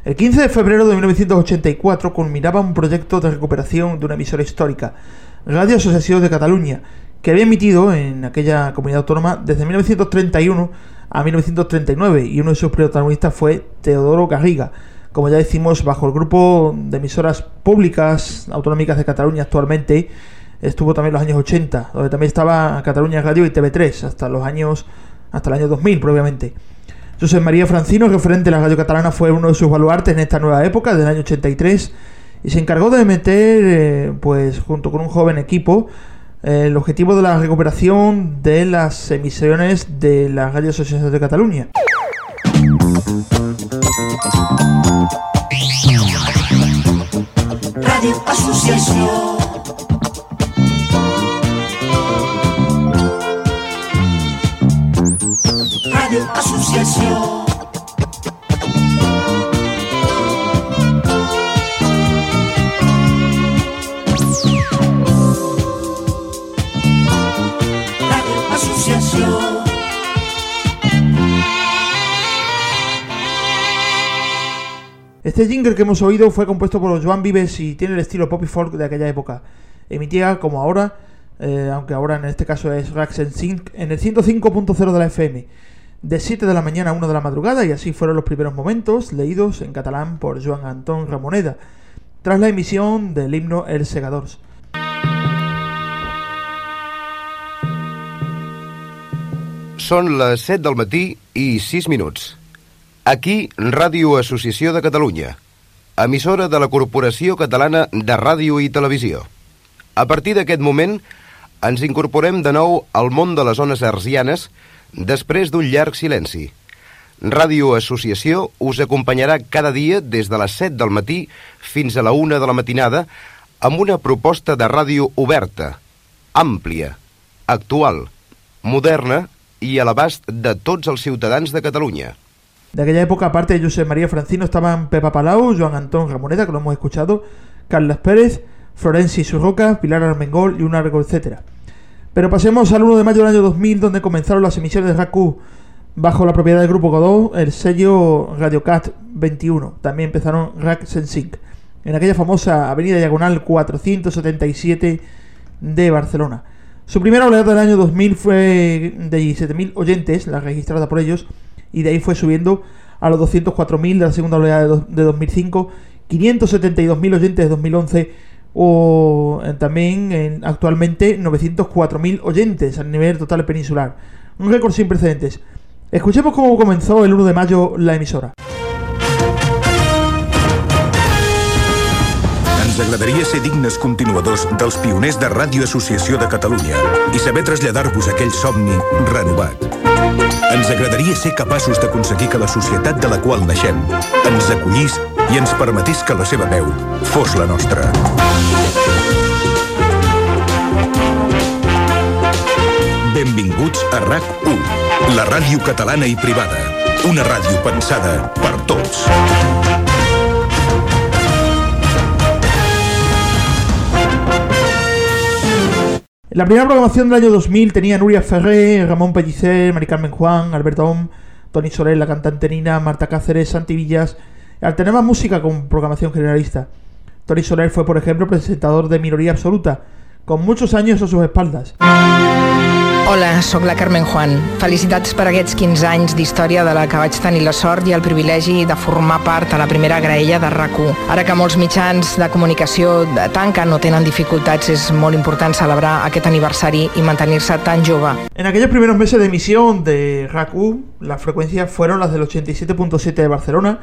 El 15 de febrero de 1984 culminaba un proyecto de recuperación de una emisora histórica, Radio Asociación de Cataluña, que había emitido en aquella comunidad autónoma desde 1931 a 1939 y uno de sus protagonistas fue Teodoro Garriga, como ya decimos, bajo el grupo de emisoras públicas autonómicas de Cataluña actualmente, estuvo también en los años 80, donde también estaba Cataluña Radio y TV3 hasta los años hasta el año 2000 probablemente. José María Francino, referente de la radio catalana, fue uno de sus baluartes en esta nueva época, del año 83, y se encargó de meter, eh, pues junto con un joven equipo, eh, el objetivo de la recuperación de las emisiones de la Radio Asociación de Cataluña. Radio Asociación. Asociación. Asociación. Este jingle que hemos oído fue compuesto por Joan Vives y tiene el estilo pop y folk de aquella época. Emitía como ahora, eh, aunque ahora en este caso es Rax en el 105.0 de la FM de 7 de la mañana a 1 de la madrugada y así fueron los primeros momentos leídos en catalán por Joan Antón Ramoneda tras la emisión del himno El Segadors. Són les 7 del matí i 6 minuts. Aquí, Ràdio Associació de Catalunya, emissora de la Corporació Catalana de Ràdio i Televisió. A partir d'aquest moment, ens incorporem de nou al món de les zones arsianes després d'un llarg silenci. Ràdio Associació us acompanyarà cada dia des de les 7 del matí fins a la 1 de la matinada amb una proposta de ràdio oberta, àmplia, actual, moderna i a l'abast de tots els ciutadans de Catalunya. De aquella época, aparte de José María Francino, estaban Pepa Palau, Joan Antón Ramoneta, que lo hemos escuchado, Carlos Pérez, Florenci Surroca, Pilar Armengol y un largo etcétera. Pero pasemos al 1 de mayo del año 2000, donde comenzaron las emisiones de RACU Bajo la propiedad del grupo Godot, el sello RadioCat 21. También empezaron Rack Sensing en aquella famosa avenida diagonal 477 de Barcelona. Su primera oleada del año 2000 fue de 17.000 oyentes, la registrada por ellos, y de ahí fue subiendo a los 204.000 de la segunda oleada de, 2005, 572.000 oyentes de 2011 o eh, también en, actualmente 904.000 oyentes a nivel total peninsular. Un récord sin precedentes. Escuchemos cómo comenzó el 1 de mayo la emisora. Ens agradaria ser dignes continuadors dels pioners de Ràdio Associació de Catalunya i saber traslladar-vos aquell somni renovat. Ens agradaria ser capaços d'aconseguir que la societat de la qual naixem ens acollís i ens permetés que la seva veu fos la nostra. Benvinguts a RAC1, la ràdio catalana i privada. Una ràdio pensada per tots. La primera programación del año 2000 tenía Nuria Ferré, Ramón Pellicer, Mari Carmen Juan, Alberto Om, Tony Soler, la cantante Nina, Marta Cáceres, Santi Villas. Alternaba música con programación generalista. Tony Soler fue, por ejemplo, presentador de Minoría Absoluta, con muchos años a sus espaldas. Hola, sóc la Carmen Juan. Felicitats per aquests 15 anys d'història de la que vaig tenir la sort i el privilegi de formar part a la primera graella de rac Ara que molts mitjans de comunicació tanquen o tenen dificultats, és molt important celebrar aquest aniversari i mantenir-se tan jove. En aquellos primeros meses de emisión de RAC1, las frecuencias fueron las del 87.7 de Barcelona,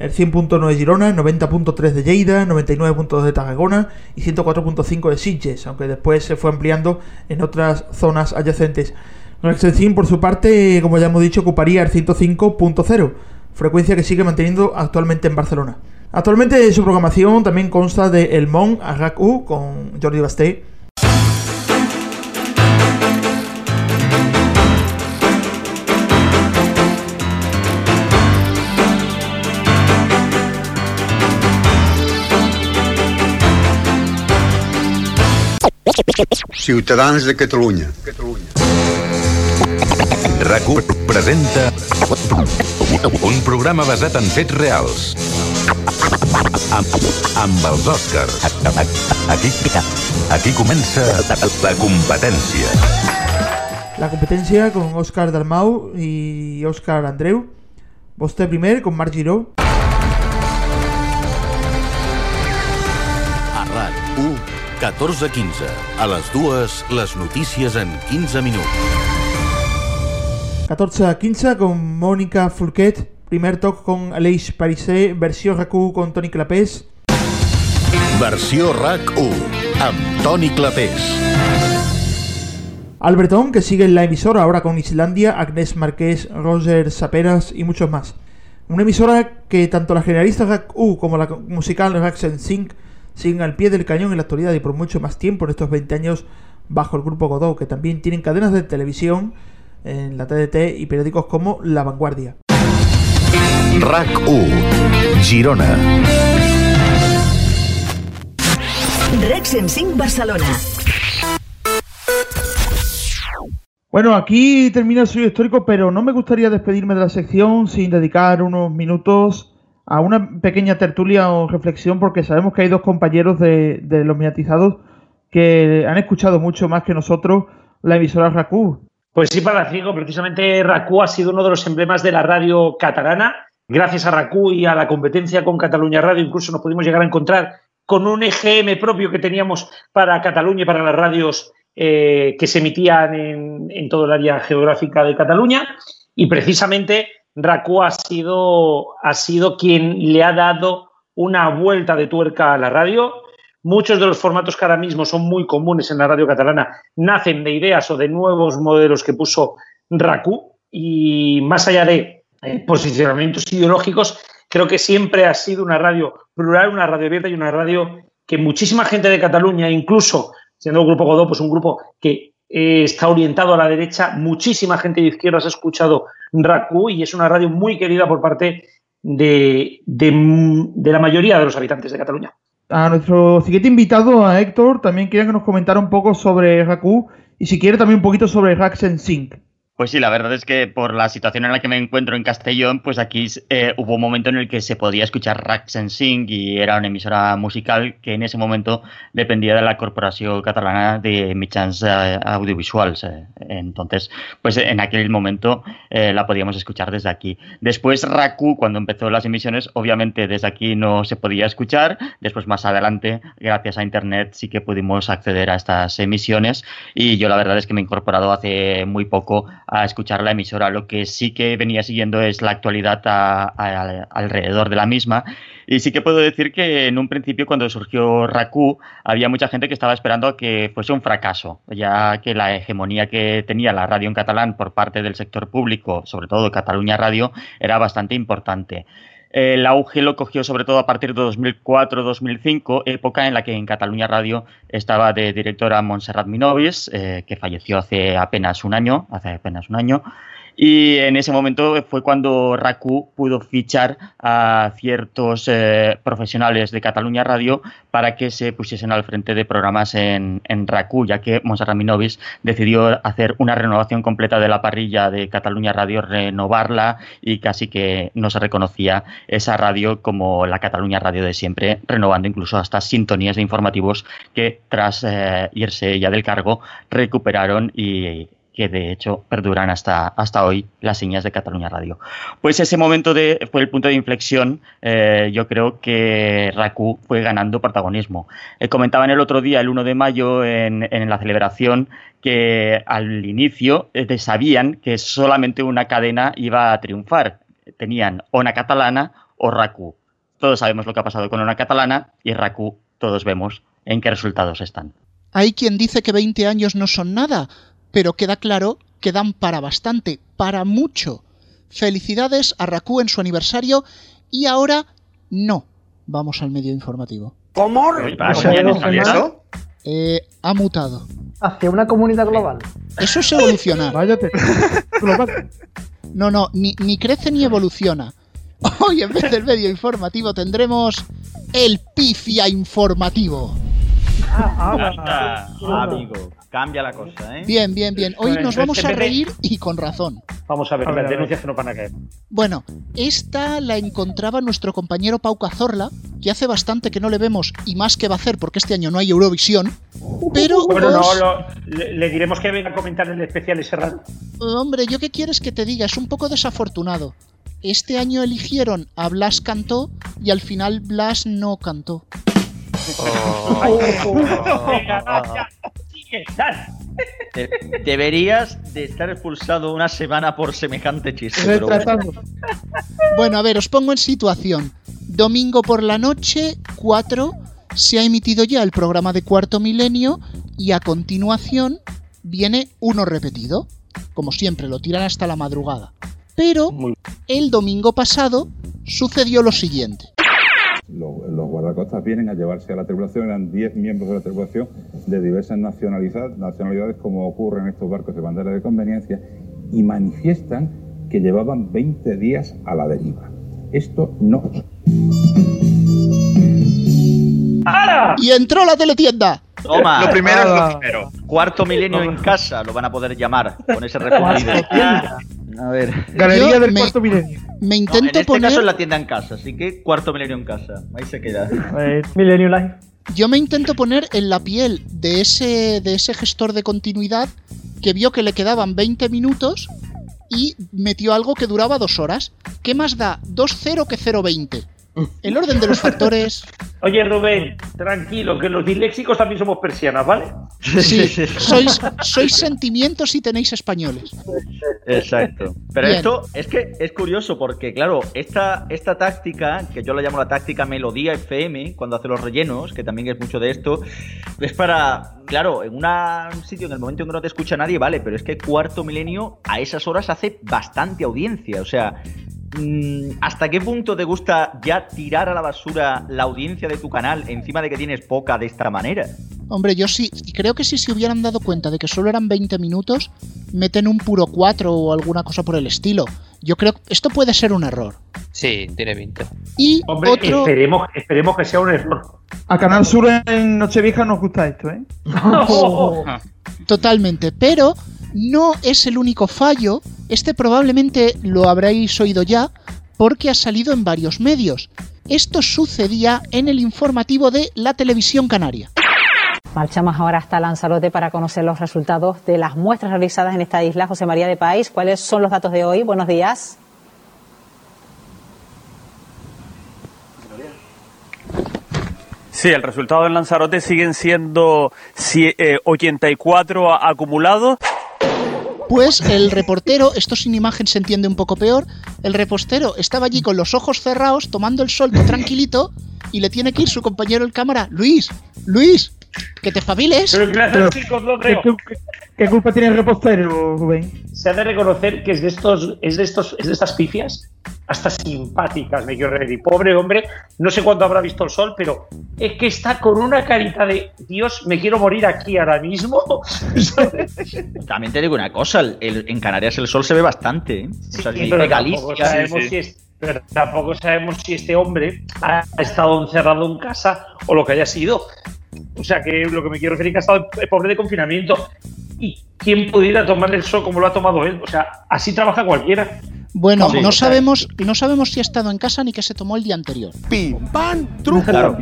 el 100.9 de Girona, el 90.3 de Lleida, 99.2 de Tarragona y 104.5 de Sitges, aunque después se fue ampliando en otras zonas adyacentes. Rexencin, por su parte, como ya hemos dicho, ocuparía el 105.0, frecuencia que sigue manteniendo actualmente en Barcelona. Actualmente su programación también consta de El Mon a RAC U con Jordi Basté, Ciutadans de Catalunya. rac presenta un programa basat en fets reals. Amb, amb els Oscars. Aquí, aquí comença la competència. La competencia con Oscar Dalmau y Oscar Andreu. Vostè primer con Marc Giró. 14-15. A les dues, les notícies en 15 minuts. 14 a 15 con Mónica Fulquet. Primer toc con Aleix Parisé. Versió RAC1 con Toni Clapés. Versió RAC1 amb Toni Clapés. Albertón, que sigue en la emisora ahora con Islandia, Agnès Marqués, Roger Saperas y muchos más. Una emisora que tanto la generalista RAC1 como la musical RAC Sync siguen al pie del cañón en la actualidad y por mucho más tiempo en estos 20 años bajo el grupo Godot, que también tienen cadenas de televisión en la TDT y periódicos como La Vanguardia. RAC 1 Girona Rex en Barcelona Bueno, aquí termina el suyo histórico, pero no me gustaría despedirme de la sección sin dedicar unos minutos a una pequeña tertulia o reflexión porque sabemos que hay dos compañeros de, los mediatizados que han escuchado mucho más que nosotros la emisora RACU. Pues sí, para Ciego, precisamente RACU ha sido uno de los emblemas de la radio catalana. Gracias a RACU y a la competencia con Cataluña Radio, incluso nos pudimos llegar a encontrar con un EGM propio que teníamos para Cataluña y para las radios eh, que se emitían en, en todo el área geográfica de Cataluña. Y precisamente Raku ha sido, ha sido quien le ha dado una vuelta de tuerca a la radio. Muchos de los formatos que ahora mismo son muy comunes en la radio catalana nacen de ideas o de nuevos modelos que puso Raku y más allá de eh, posicionamientos ideológicos, creo que siempre ha sido una radio plural, una radio abierta y una radio que muchísima gente de Cataluña, incluso siendo un grupo Godó, pues un grupo que eh, está orientado a la derecha, muchísima gente de izquierdas ha escuchado RACU y es una radio muy querida por parte de, la mayoría de los habitantes de Cataluña. A nuestro siguiente invitado, a Héctor, también quería que nos comentara un poco sobre RACU y si quiere también un poquito sobre Rack Sync. Pues sí, la verdad es que por la situación en la que me encuentro en Castellón, pues aquí eh, hubo un momento en el que se podía escuchar Rax and Sing y era una emisora musical que en ese momento dependía de la Corporación Catalana de Mitjans eh, Audiovisuals. Eh. Entonces, pues en aquel momento eh, la podíamos escuchar desde aquí. Después RACU, cuando empezó las emisiones, obviamente desde aquí no se podía escuchar. Después más adelante, gracias a Internet, sí que pudimos acceder a estas emisiones y yo la verdad es que me he incorporado hace muy poco a escuchar la emisora. Lo que sí que venía siguiendo es la actualidad alrededor de la misma. Y sí que puedo decir que en un principio, cuando surgió RACU, había mucha gente que estaba esperando a que fuese un fracaso, ya que la hegemonía que tenía la radio en catalán por parte del sector público, sobre todo Cataluña Radio, era bastante importante. El auge lo cogió sobre todo a partir de 2004-2005, época en la que en Cataluña Radio estaba de directora Montserrat Minovis, eh, que falleció hace apenas un año, hace apenas un año. Y en ese momento fue cuando RACU pudo fichar a ciertos eh, profesionales de Cataluña Radio para que se pusiesen al frente de programas en, en RACU, ya que Montserrat Minovis decidió hacer una renovación completa de la parrilla de Cataluña Radio, renovarla y casi que no se reconocía esa radio como la Cataluña Radio de siempre, renovando incluso hasta sintonías de informativos que tras eh, irse ya del cargo recuperaron y que de hecho perduran hasta, hasta hoy las señas de Cataluña Radio. Pues ese momento de, fue el punto de inflexión, eh, yo creo que RACU fue ganando protagonismo. Eh, comentaban el otro día, el 1 de mayo, en, en la celebración, que al inicio eh, sabían que solamente una cadena iba a triunfar. Tenían Ona Catalana o RACU. Todos sabemos lo que ha pasado con Ona Catalana y RACU, todos vemos en qué resultados están. Hay quien dice que 20 años no son nada, pero queda claro que dan para bastante, para mucho. Felicidades a Raku en su aniversario y ahora no. Vamos al medio informativo. ¿Cómo? Eh, ha mutado. Hacia una comunidad global. Eso es evolucionar. Váyate. No, no, ni, ni crece ni evoluciona. Hoy en vez del medio informativo tendremos el pifia informativo. Ah, amigo, cambia la cosa, ¿eh? Bien, bien, bien. Hoy nos vamos a reír y con razón. Vamos a ver, A ver, las denuncias que nos van a caer. Bueno, esta la encontraba nuestro compañero Pau Cazorla, que hace bastante que no le vemos y más que va a hacer porque este año no hay Eurovisión. Pero, Bueno, no, lo- le, le diremos que venga a comentar el especial ese rato. hombre, yo qué quieres que te diga, es un poco desafortunado. Este año eligieron a Blas Cantó y al final Blas no cantó. Venga, De- deberías de estar expulsado una semana por semejante chiste. pero bueno. Retratando. Bueno, a ver, os pongo en situación. Domingo por la noche, 4, se ha emitido ya el programa de Cuarto Milenio y a continuación viene uno repetido. Como siempre, lo tiran hasta la madrugada. Pero el domingo pasado sucedió lo siguiente. Los, los guardacostas vienen a llevarse a la tripulación, eran 10 miembros de la tripulación de diversas nacionalidades, nacionalidades como ocurre en estos barcos de bandera de conveniencia, y manifiestan que llevaban 20 días a la deriva. Esto no. Y entró la teletienda. Toma. Lo primero es Ah. lo primero. Cuarto milenio en casa, lo van a poder llamar con ese refundido. A ver. Galería Yo del me- cuarto milenio. Me No, intento en este poner. caso es la tienda en casa, así que cuarto milenio en casa. Ahí se queda. Eh, Millennium Life. Yo me intento poner en la piel de ese, de ese gestor de continuidad que vio que le quedaban 20 minutos y metió algo que duraba dos horas. ¿Qué más da 2.0 que 0.20? El orden de los factores. Oye, Rubén, tranquilo, que los disléxicos también somos persianas, ¿vale? Sí, sois, sois sentimientos y tenéis españoles. Exacto. Pero Bien. esto es que es curioso porque, claro, esta, esta táctica, que yo la llamo la táctica melodía FM, cuando hace los rellenos, que también es mucho de esto, es para, claro, en una- un sitio en el momento en que no te escucha nadie, vale, pero es que cuarto milenio a esas horas hace bastante audiencia. O sea, ¿hasta qué punto te gusta ya tirar a la basura la audiencia de tu canal encima de que tienes poca de esta manera? Hombre, yo sí, creo que si se hubieran dado cuenta de que solo eran 20 minutos, meten un puro 4 o alguna cosa por el estilo. Yo creo que esto puede ser un error. Sí, tiene pinta. Y Hombre, otro. esperemos, esperemos que sea un error. A Canal Sur en Nochevieja nos gusta esto, ¿eh? Totalmente, pero no es el único fallo, este probablemente lo habréis oído ya porque ha salido en varios medios. Esto sucedía en el informativo de la televisión canaria. Marchamos ahora hasta Lanzarote para conocer los resultados de las muestras realizadas en esta isla. José María de País, ¿cuáles son los datos de hoy? Buenos días. Sí, el resultado en Lanzarote siguen siendo 84 acumulados. Pues el reportero, esto sin imagen se entiende un poco peor, el reportero estaba allí con los ojos cerrados, tomando el sol tranquilito, y le tiene que ir su compañero el cámara, Luis, Luis, que te espabiles. Pero claro, chicos, lo creo. ¿Qué, qué- qué culpa tiene el reportero, Rubén? Se ha de reconocer que es de estos, es de estos, es de estas pifias hasta simpáticas, me quiero reír. Y pobre hombre, no sé cuándo habrá visto el sol, pero es que está con una carita de Dios, me quiero morir aquí ahora mismo. También te digo una cosa, el- el- en Canarias el sol se ve bastante. ¿eh? O sea, pero Galicia, sabemos si es- pero tampoco sabemos si este hombre ha estado encerrado en casa o lo que haya sido. O sea, que lo que me quiero referir es que ha estado el pobre de confinamiento. ¿Y quién pudiera tomar el sol como lo ha tomado él? O sea, así trabaja cualquiera. Bueno, Sí. no sabemos, no sabemos si ha estado en casa ni que se tomó el día anterior. Pim, pam, Claro,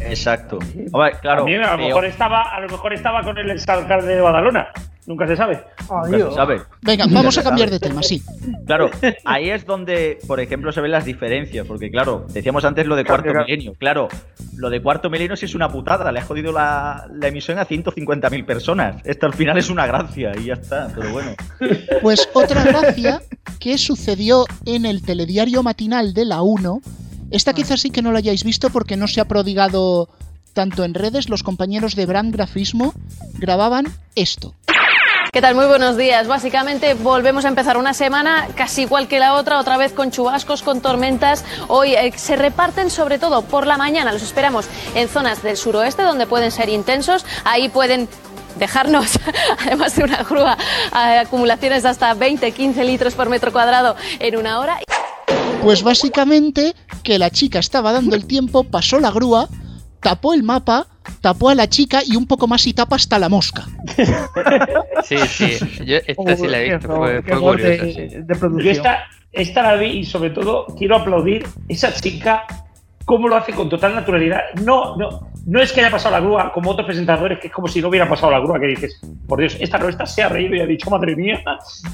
Exacto. Hombre, claro, También a lo peor- mejor estaba, a lo mejor estaba con el exalcalde de Badalona. Nunca se sabe. nunca se sabe. Venga, Nunca vamos a cambiar sabe. de tema, sí. Claro, ahí es donde, por ejemplo, se ven las diferencias, porque claro, decíamos antes lo de cuarto claro. milenio. Claro, lo de cuarto milenio sí es una putada, le ha jodido la, la emisión a 150.000 personas. Esto al final es una gracia y ya está, pero bueno. Pues otra gracia que sucedió en el telediario matinal de la 1, esta quizás sí que no la hayáis visto porque no se ha prodigado tanto en redes, los compañeros de Brand Grafismo grababan esto. ¿Qué tal? Muy buenos días. Básicamente volvemos a empezar una semana casi igual que la otra, otra vez con chubascos, con tormentas. Hoy eh, se reparten sobre todo por la mañana. Los esperamos en zonas del suroeste donde pueden ser intensos. Ahí pueden dejarnos, además de una grúa, eh, acumulaciones de hasta 20-15 litros por metro cuadrado en una hora. Pues básicamente que la chica estaba dando el tiempo, pasó la grúa, tapó el mapa, tapó a la chica y un poco más y tapa hasta la mosca. Sí, sí. Yo esta sí la he visto. Fue, fue curiosa, sí. Yo esta, esta la vi y sobre todo quiero aplaudir esa chica cómo lo hace con total naturalidad. No, no, no es que haya pasado la grúa como otros presentadores, que es como si no hubiera pasado la grúa, que dices, por Dios, esta no, esta se ha reído y ha dicho, madre mía,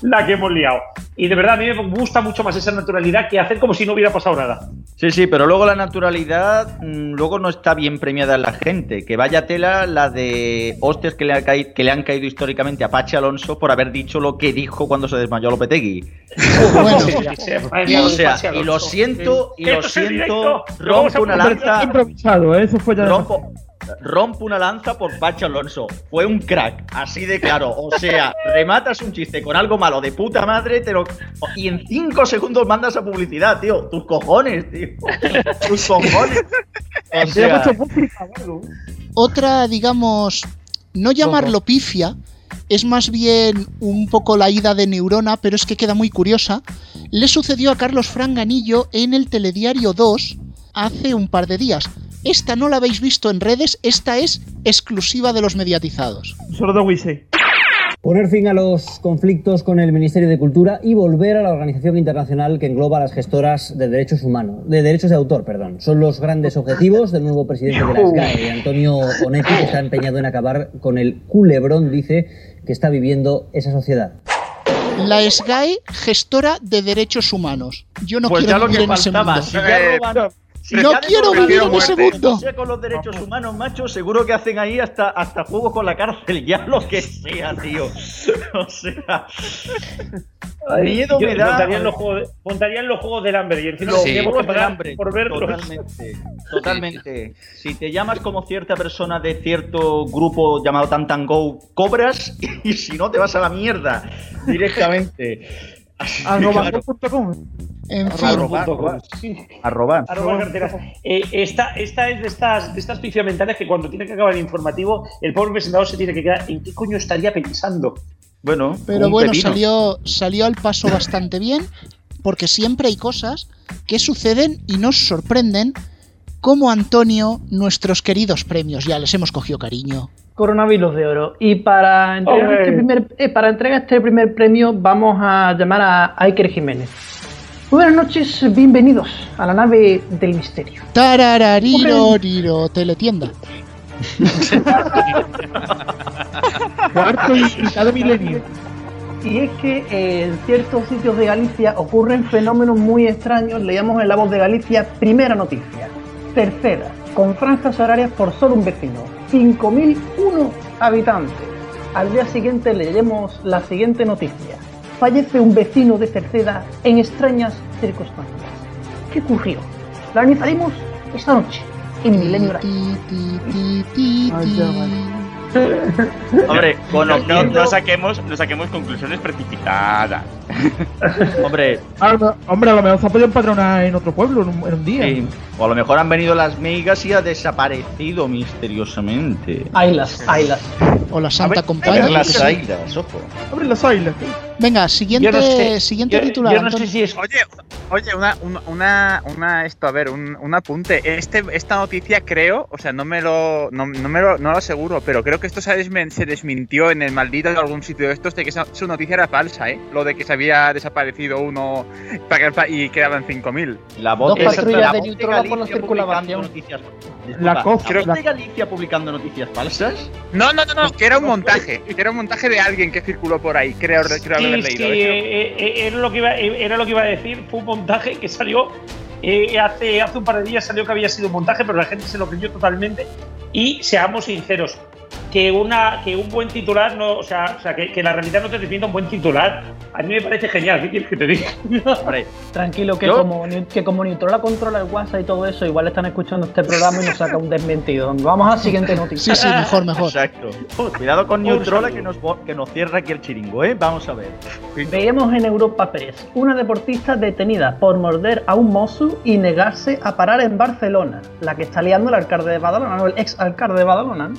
la que hemos liado. Y de verdad, a mí me gusta mucho más esa naturalidad que hacer como si no hubiera pasado nada. Sí, sí, pero luego la naturalidad mm, luego no está bien premiada en la gente. Que vaya tela la de hostias que le, ha caído, que le han caído históricamente a Pachi Alonso por haber dicho lo que dijo cuando se desmayó Lopetegui. Bueno, o sea, y lo siento, y lo siento, rompo una lanza. improvisado, ¿eh? eso fue ya. Rompo, rompo una lanza por Pacho Alonso. Fue un crack, así de claro. O sea, rematas un chiste con algo malo de puta madre te lo- y en cinco segundos mandas a publicidad, tío. Tus cojones, tío. Tus cojones. O sea, Otra, digamos, no llamarlo pifia, es más bien un poco la ida de neurona, pero es que queda muy curiosa. Le sucedió a Carlos Franganillo en el Telediario 2 hace un par de días. Esta no la habéis visto en redes, esta es exclusiva de los mediatizados. Solo de Wise. Poner fin a los conflictos con el Ministerio de Cultura y volver a la organización internacional que engloba a las gestoras de derechos humanos, de derechos de autor, perdón. Son los grandes objetivos del nuevo presidente de la SGAE, Antonio Onetti, que está empeñado en acabar con el culebrón, dice, que está viviendo esa sociedad. La SGAE, gestora de derechos humanos. Yo no pues ya quiero lo vivir que en ese mundo. Si ya roban- si No quiero vivir ese mundo. no con los derechos humanos, macho, seguro que hacen ahí hasta, hasta juegos con la cárcel, ya lo que sea, tío. O sea. Miedo Yo- me da. Montarían los, juegos de- montarían los juegos del hambre y encima Los juegos que del hambre, por verlos. Totalmente, totalmente. Si te llamas como cierta persona de cierto grupo llamado Tantango, cobras y si no te vas a la mierda directamente. Arroba.com. En fin, Arroba, arroba. Arroba. Arroba carteras. Eh, esta, esta es de estas, de estas pifias mentales que cuando tiene que acabar el informativo, el pobre presentador se tiene que quedar. ¿En qué coño estaría pensando? Bueno, Pero bueno, pepino. salió, salió al paso bastante bien, porque siempre hay cosas que suceden y nos sorprenden, como Antonio, nuestros queridos premios. Ya les hemos cogido cariño. Coronavirus de oro. Y para entregar, este primer, eh, para entregar este primer premio vamos a llamar a Iker Jiménez. Muy buenas noches, bienvenidos a la nave del misterio. Tararariroriro, teletienda. Cuarto invitado milenio. Y es que eh, en ciertos sitios de Galicia ocurren fenómenos muy extraños. Leíamos en La Voz de Galicia, primera noticia. Tercera, con franjas horarias por solo un vecino. 5.001 habitantes. Al día siguiente leeremos la siguiente noticia. Fallece un vecino de Cerceda en extrañas circunstancias. ¿Qué ocurrió? Lo analizaremos esta noche en Milenio Radio. Hombre, No, no, conociendo... no saquemos, no saquemos conclusiones precipitadas. Hombre, A lo- hombre, a lo mejor se ha podido empadronar en otro pueblo en un, en un día. sí, o a lo mejor han venido las migas y ha desaparecido misteriosamente. Ailas, Ailas. O la Santa A ver Compañía. las ailas, ojo. Abre las ailas. Venga, siguiente, Yo no sé, siguiente yo- titular. yo no sé si es Oye, oye, una, una, una, una- esto, a ver, un, un apunte. Este, esta noticia creo, o sea, no me lo, no, no me lo, no lo aseguro, pero creo que esto se, desmen- se desmintió en el maldito de algún sitio de estos de que esa, su noticia era falsa, ¿eh? Lo de que se había desaparecido uno y quedaban 5.000. La voz Dos de- patrullas la de por la Galicia circunvalación. publicando Noticias, La COF, ¿la voz de Galicia publicando noticias falsas? No, no, no, no, que era un montaje, que era un montaje de alguien que circuló por ahí, creo, creo haber Sí, sí, leído. ¿eh? eh, eh, era, lo que iba, eh, era lo que iba a decir. Fue un montaje que salió eh, hace, hace un par de días, salió que había sido un montaje, pero la gente se lo creyó totalmente. Y seamos sinceros, que, una, que un buen titular, no, o sea, o sea que, que la realidad no te defienda un buen titular, a mí me parece genial. ¿Qué quieres que te diga? Hombre, Tranquilo, que Yo- como, que como Neutrola controla el WhatsApp y todo eso, igual están escuchando este programa y nos saca un desmentido. Vamos a la siguiente noticia. Sí, sí, mejor, mejor. exacto. Cuidado con Neutrola que nos, que nos cierra aquí el chiringo, ¿eh? Vamos a ver. Veíamos en Europa Press una deportista detenida por morder a un mozo y negarse a parar en Barcelona. La que está liando el alcalde de Badalona, no, el ex alcalde de Badalona. ¿no?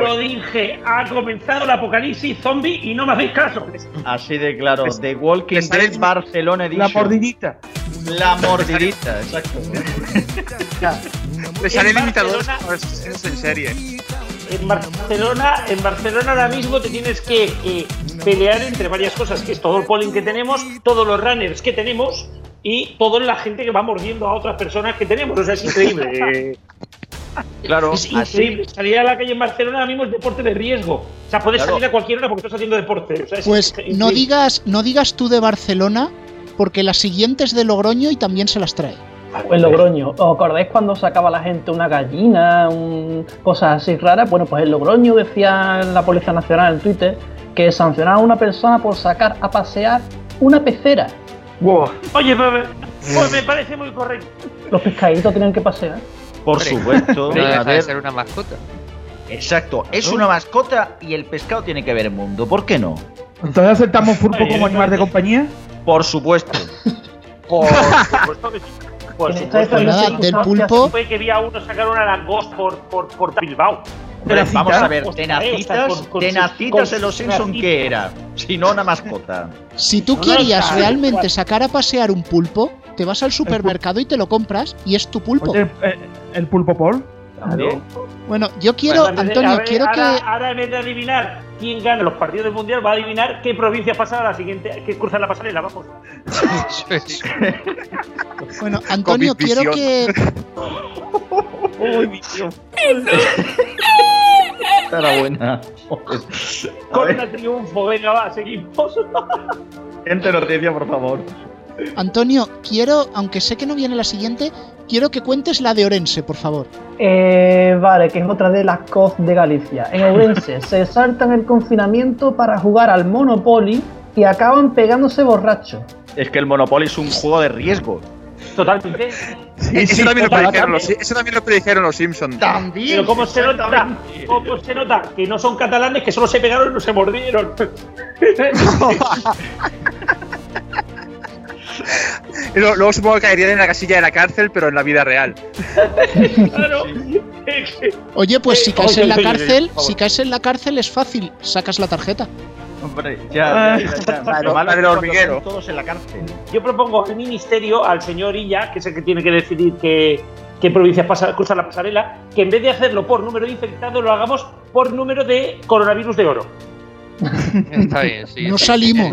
Lo dije, ha comenzado el apocalipsis zombie y no me hacéis caso. Así de claro. The Walking Dead Barcelona Edition. La mordidita. La mordidita, exacto. Le sale En limitador en serie. En Barcelona, en Barcelona ahora mismo te tienes que eh, pelear entre varias cosas, que es todo el polling que tenemos, todos los runners que tenemos y toda la gente que va mordiendo a otras personas que tenemos. O sea, es increíble. Claro, es así. increíble. Salir a la calle en Barcelona ahora mismo es deporte de riesgo. O sea, puedes Claro. salir a cualquier hora porque estás haciendo deporte. O sea, es Pues increíble. no digas, no digas tú de Barcelona, porque la siguiente es de Logroño y también se las trae. En Logroño. ¿Os acordáis cuando sacaba la gente una gallina, un- cosas así raras? Bueno, pues en Logroño decía la Policía Nacional en Twitter que sancionaba a una persona por sacar a pasear una pecera. Oye, pues, pues me parece muy correcto. Los pescaditos tienen que pasear. Por Hombre, supuesto. No deja de ser una mascota. exacto. Es una mascota y el pescado tiene que ver en mundo. ¿Por qué no? Entonces aceptamos pulpo Oye, como animal de compañía. Por supuesto. Por supuesto que sí. Por En supuesto. Pues nada, del pulpo, Fue que vi a uno sacar una langosta por, por, por Bilbao. Tenacita. vamos a ver, tenacitas, tenacitas en los Simpson, ¿qué era? Si no, una mascota. si tú querías realmente sacar a pasear un pulpo, te vas al supermercado y te lo compras y es tu pulpo. Oye, eh, el pulpo Paul. También. Bueno, yo quiero, Bueno, Antonio, ver, quiero ahora, que... Ahora en vez de adivinar quién gana los partidos del mundial, va a adivinar qué provincia pasa a la siguiente, que cruza la pasarela, vamos. Bueno, Antonio, Covid quiero visión. que... Uy, mi Dios. Estará buena. Con el triunfo, venga, va, seguimos. Siguiente noticia, por favor. Antonio, quiero, aunque sé que no viene la siguiente, quiero que cuentes la de Orense, por favor. Eh, vale, que es otra de las COF de Galicia. En Ourense se saltan el confinamiento para jugar al Monopoly y acaban pegándose borrachos. Es que el Monopoly es un juego de riesgo. Totalmente. eso, también lo total- predijeron los, eso también lo predijeron los Simpsons. También. Pero ¿cómo se nota? ¿Cómo se nota? Que no son catalanes, que solo se pegaron y no se mordieron. Luego, supongo que caerían en la casilla de la cárcel, pero en la vida real. claro. Oye, pues si caes en la cárcel, si caes en la cárcel es fácil, sacas la tarjeta. Hombre, ya, ya, ya, ya. Lo malo del hormiguero. están Todos en la cárcel. Yo propongo al ministerio, al señor Illa, que es el que tiene que decidir qué, qué provincias pasa, cruzan la pasarela, que en vez de hacerlo por número de infectados, lo hagamos por número de coronavirus de oro. Está bien, sí. No salimos.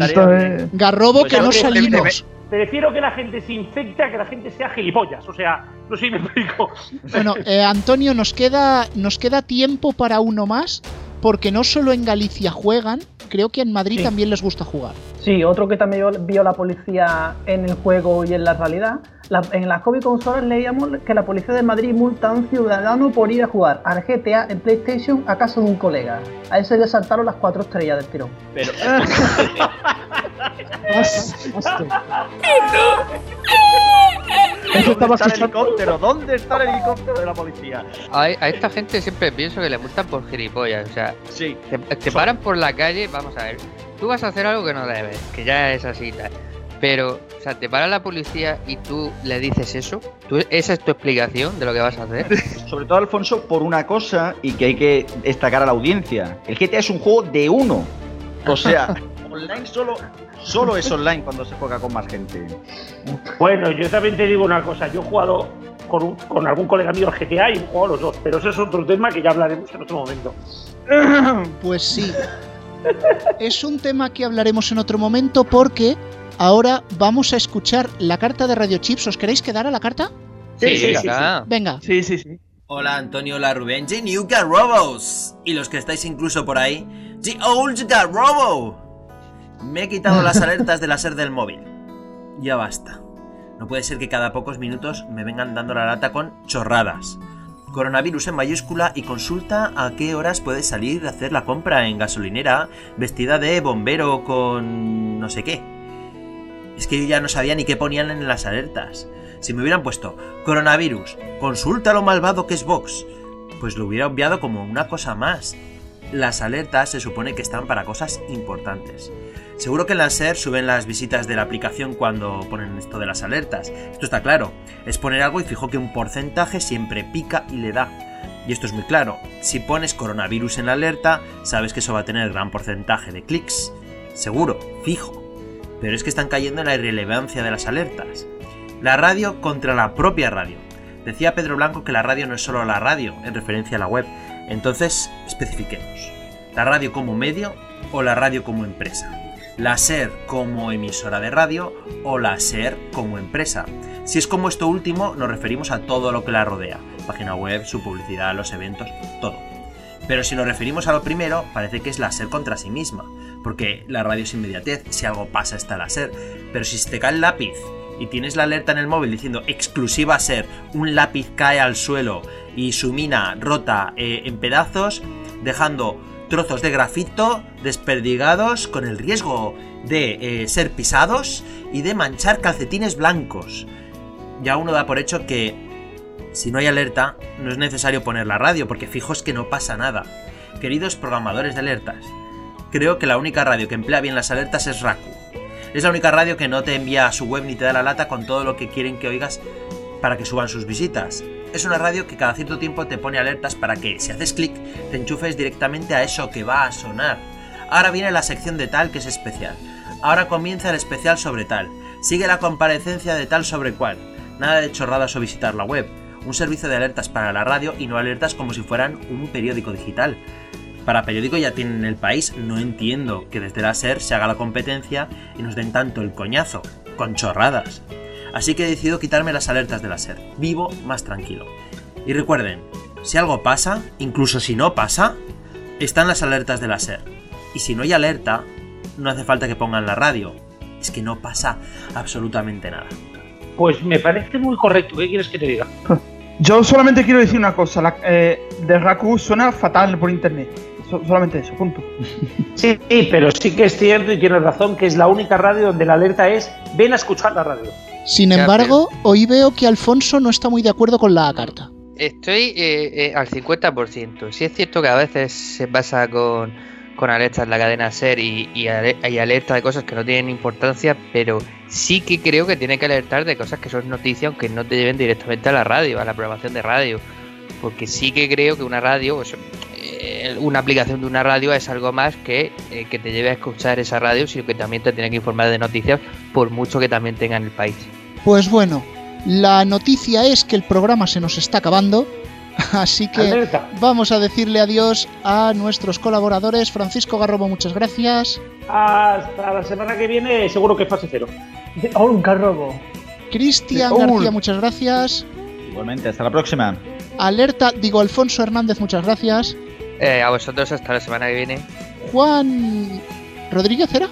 Garrobo Pues que no hombre, salimos. Prefiero que la gente se infecte a que la gente sea gilipollas. O sea, no sé si me explico. Bueno, eh, Antonio, nos queda, nos queda tiempo para uno más, porque no solo en Galicia juegan, creo que en Madrid también les gusta jugar. Sí, otro que también vio la policía en el juego y en la realidad. La- en las COVID consolas leíamos que la policía de Madrid multa a un ciudadano por ir a jugar al GTA en PlayStation a casa de un colega. A ese le saltaron las cuatro estrellas del tirón. Pero. Eso ¿Dónde está el helicóptero? ¿Dónde está el helicóptero de la policía? A, a esta gente siempre pienso que le multan por gilipollas. O sea, Sí. te, te paran por la calle, vamos a ver. Tú vas a hacer algo que no debes, que ya es así y tal. Pero, o sea, te para la policía y tú le dices eso. ¿Tú, ¿Esa es tu explicación de lo que vas a hacer? Sobre todo, Alfonso, por una cosa y que hay que destacar a la audiencia. El GTA es un juego de uno. O sea, online solo, solo es online cuando se juega con más gente. Bueno, yo también te digo una cosa. Yo he jugado con, un- con algún colega mío al GTA y he jugado los dos. Pero eso es otro tema que ya hablaremos en otro momento. Pues sí. Es un tema que hablaremos en otro momento porque ahora vamos a escuchar la carta de Radio Chips. ¿Os queréis quedar a la carta? Sí, sí, sí. Venga. Sí, sí, sí. Hola Antonio, hola Rubén, The New Robos. Y los que estáis incluso por ahí, The Old Robo. Me he quitado las alertas del láser del móvil. Ya basta. No puede ser que cada pocos minutos me vengan dando la lata con chorradas. Coronavirus en mayúscula y consulta a qué horas puedes salir a hacer la compra en gasolinera vestida de bombero con no sé qué. Es que yo ya no sabía ni qué ponían en las alertas. Si me hubieran puesto coronavirus, consulta lo malvado que es Vox, pues lo hubiera obviado como una cosa más. Las alertas se supone que están para cosas importantes. Seguro que en la SER suben las visitas de la aplicación cuando ponen esto de las alertas. Esto está claro. Es poner algo y fijo que un porcentaje siempre pica y le da. Y esto es muy claro. Si pones coronavirus en la alerta, sabes que eso va a tener gran porcentaje de clics. Seguro, fijo. Pero es que están cayendo en la irrelevancia de las alertas. La radio contra la propia radio. Decía Pedro Blanco que la radio no es solo la radio, en referencia a la web. Entonces, especifiquemos. ¿La radio como medio o la radio como empresa? ¿La SER como emisora de radio o la SER como empresa? Si es como esto último, nos referimos a todo lo que la rodea. Página web, su publicidad, los eventos, todo. Pero si nos referimos a lo primero, parece que es la SER contra sí misma, porque la radio es inmediatez, si algo pasa está la SER. Pero si se te cae el lápiz y tienes la alerta en el móvil diciendo exclusiva SER, un lápiz cae al suelo y su mina rota eh, en pedazos, dejando trozos de grafito desperdigados con el riesgo de eh, ser pisados y de manchar calcetines blancos. Ya uno da por hecho que si no hay alerta, no es necesario poner la radio, porque fijo es que no pasa nada. Queridos programadores de alertas, creo que la única radio que emplea bien las alertas es Raku. Es la única radio que no te envía a su web ni te da la lata con todo lo que quieren que oigas para que suban sus visitas. Es una radio que cada cierto tiempo te pone alertas para que, si haces clic, te enchufes directamente a eso que va a sonar. Ahora viene la sección de tal que es especial. Ahora comienza el especial sobre tal. Sigue la comparecencia de tal sobre cual. Nada de chorradas o visitar la web. Un servicio de alertas para la radio y no alertas como si fueran un periódico digital. Para periódico ya tienen el país, no entiendo que desde la SER se haga la competencia y nos den tanto el coñazo, con chorradas. Así que he decidido quitarme las alertas de la SER. Vivo más tranquilo. Y recuerden, si algo pasa, incluso si no pasa, están las alertas de la SER. Y si no hay alerta, no hace falta que pongan la radio. Es que no pasa absolutamente nada. Pues me parece muy correcto. ¿Qué quieres que te diga? Yo solamente quiero decir una cosa. La, eh, de Raku suena fatal por internet. So- solamente eso, punto. Sí, sí, pero sí que es cierto y tienes razón que es la única radio donde la alerta es ven a escuchar la radio. Sin embargo, hoy veo que Alfonso no está muy de acuerdo con la carta. Estoy eh, eh, al 50%. Sí es cierto que a veces se pasa con, con alertas en la cadena SER y, y, y alerta de cosas que no tienen importancia, pero sí que creo que tiene que alertar de cosas que son noticias aunque no te lleven directamente a la radio, a la programación de radio. Porque sí que creo que una radio, pues, eh, una aplicación de una radio es algo más que eh, que te lleve a escuchar esa radio, sino que también te tiene que informar de noticias, por mucho que también tenga en el país. Pues bueno, La noticia es que el programa se nos está acabando, así que Alerta. vamos a decirle adiós a nuestros colaboradores. Francisco Garrobo, muchas gracias. Hasta la semana que viene, seguro que fase cero. un carrobo. Cristian García, muchas gracias. Igualmente, hasta la próxima. Alerta, digo Alfonso Hernández, muchas gracias. Eh, a vosotros hasta la semana que viene. Juan Rodríguez era.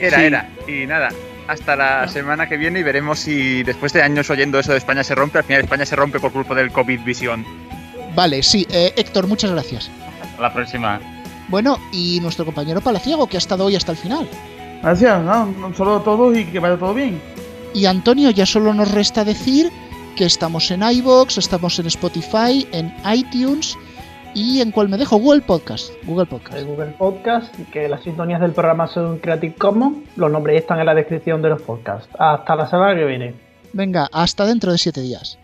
Era, Sí. era. Y nada, hasta la semana que viene y veremos si después de años oyendo eso de España se rompe, al final España se rompe por culpa del COVID visión. Vale, sí, eh, Héctor, muchas gracias. Hasta la próxima. Bueno, y nuestro compañero Palaciego, que ha estado hoy hasta el final. Gracias, ¿no? un saludo a todos y que vaya todo bien. Y Antonio, ya solo nos resta decir que estamos en iBox, estamos en Spotify, en iTunes y en cuál me dejo Google Podcast. Google Podcast. El Google Podcast, que las sintonías del programa son Creative Commons. Los nombres están en la descripción de los podcasts. Hasta la semana que viene. Venga, hasta dentro de siete días.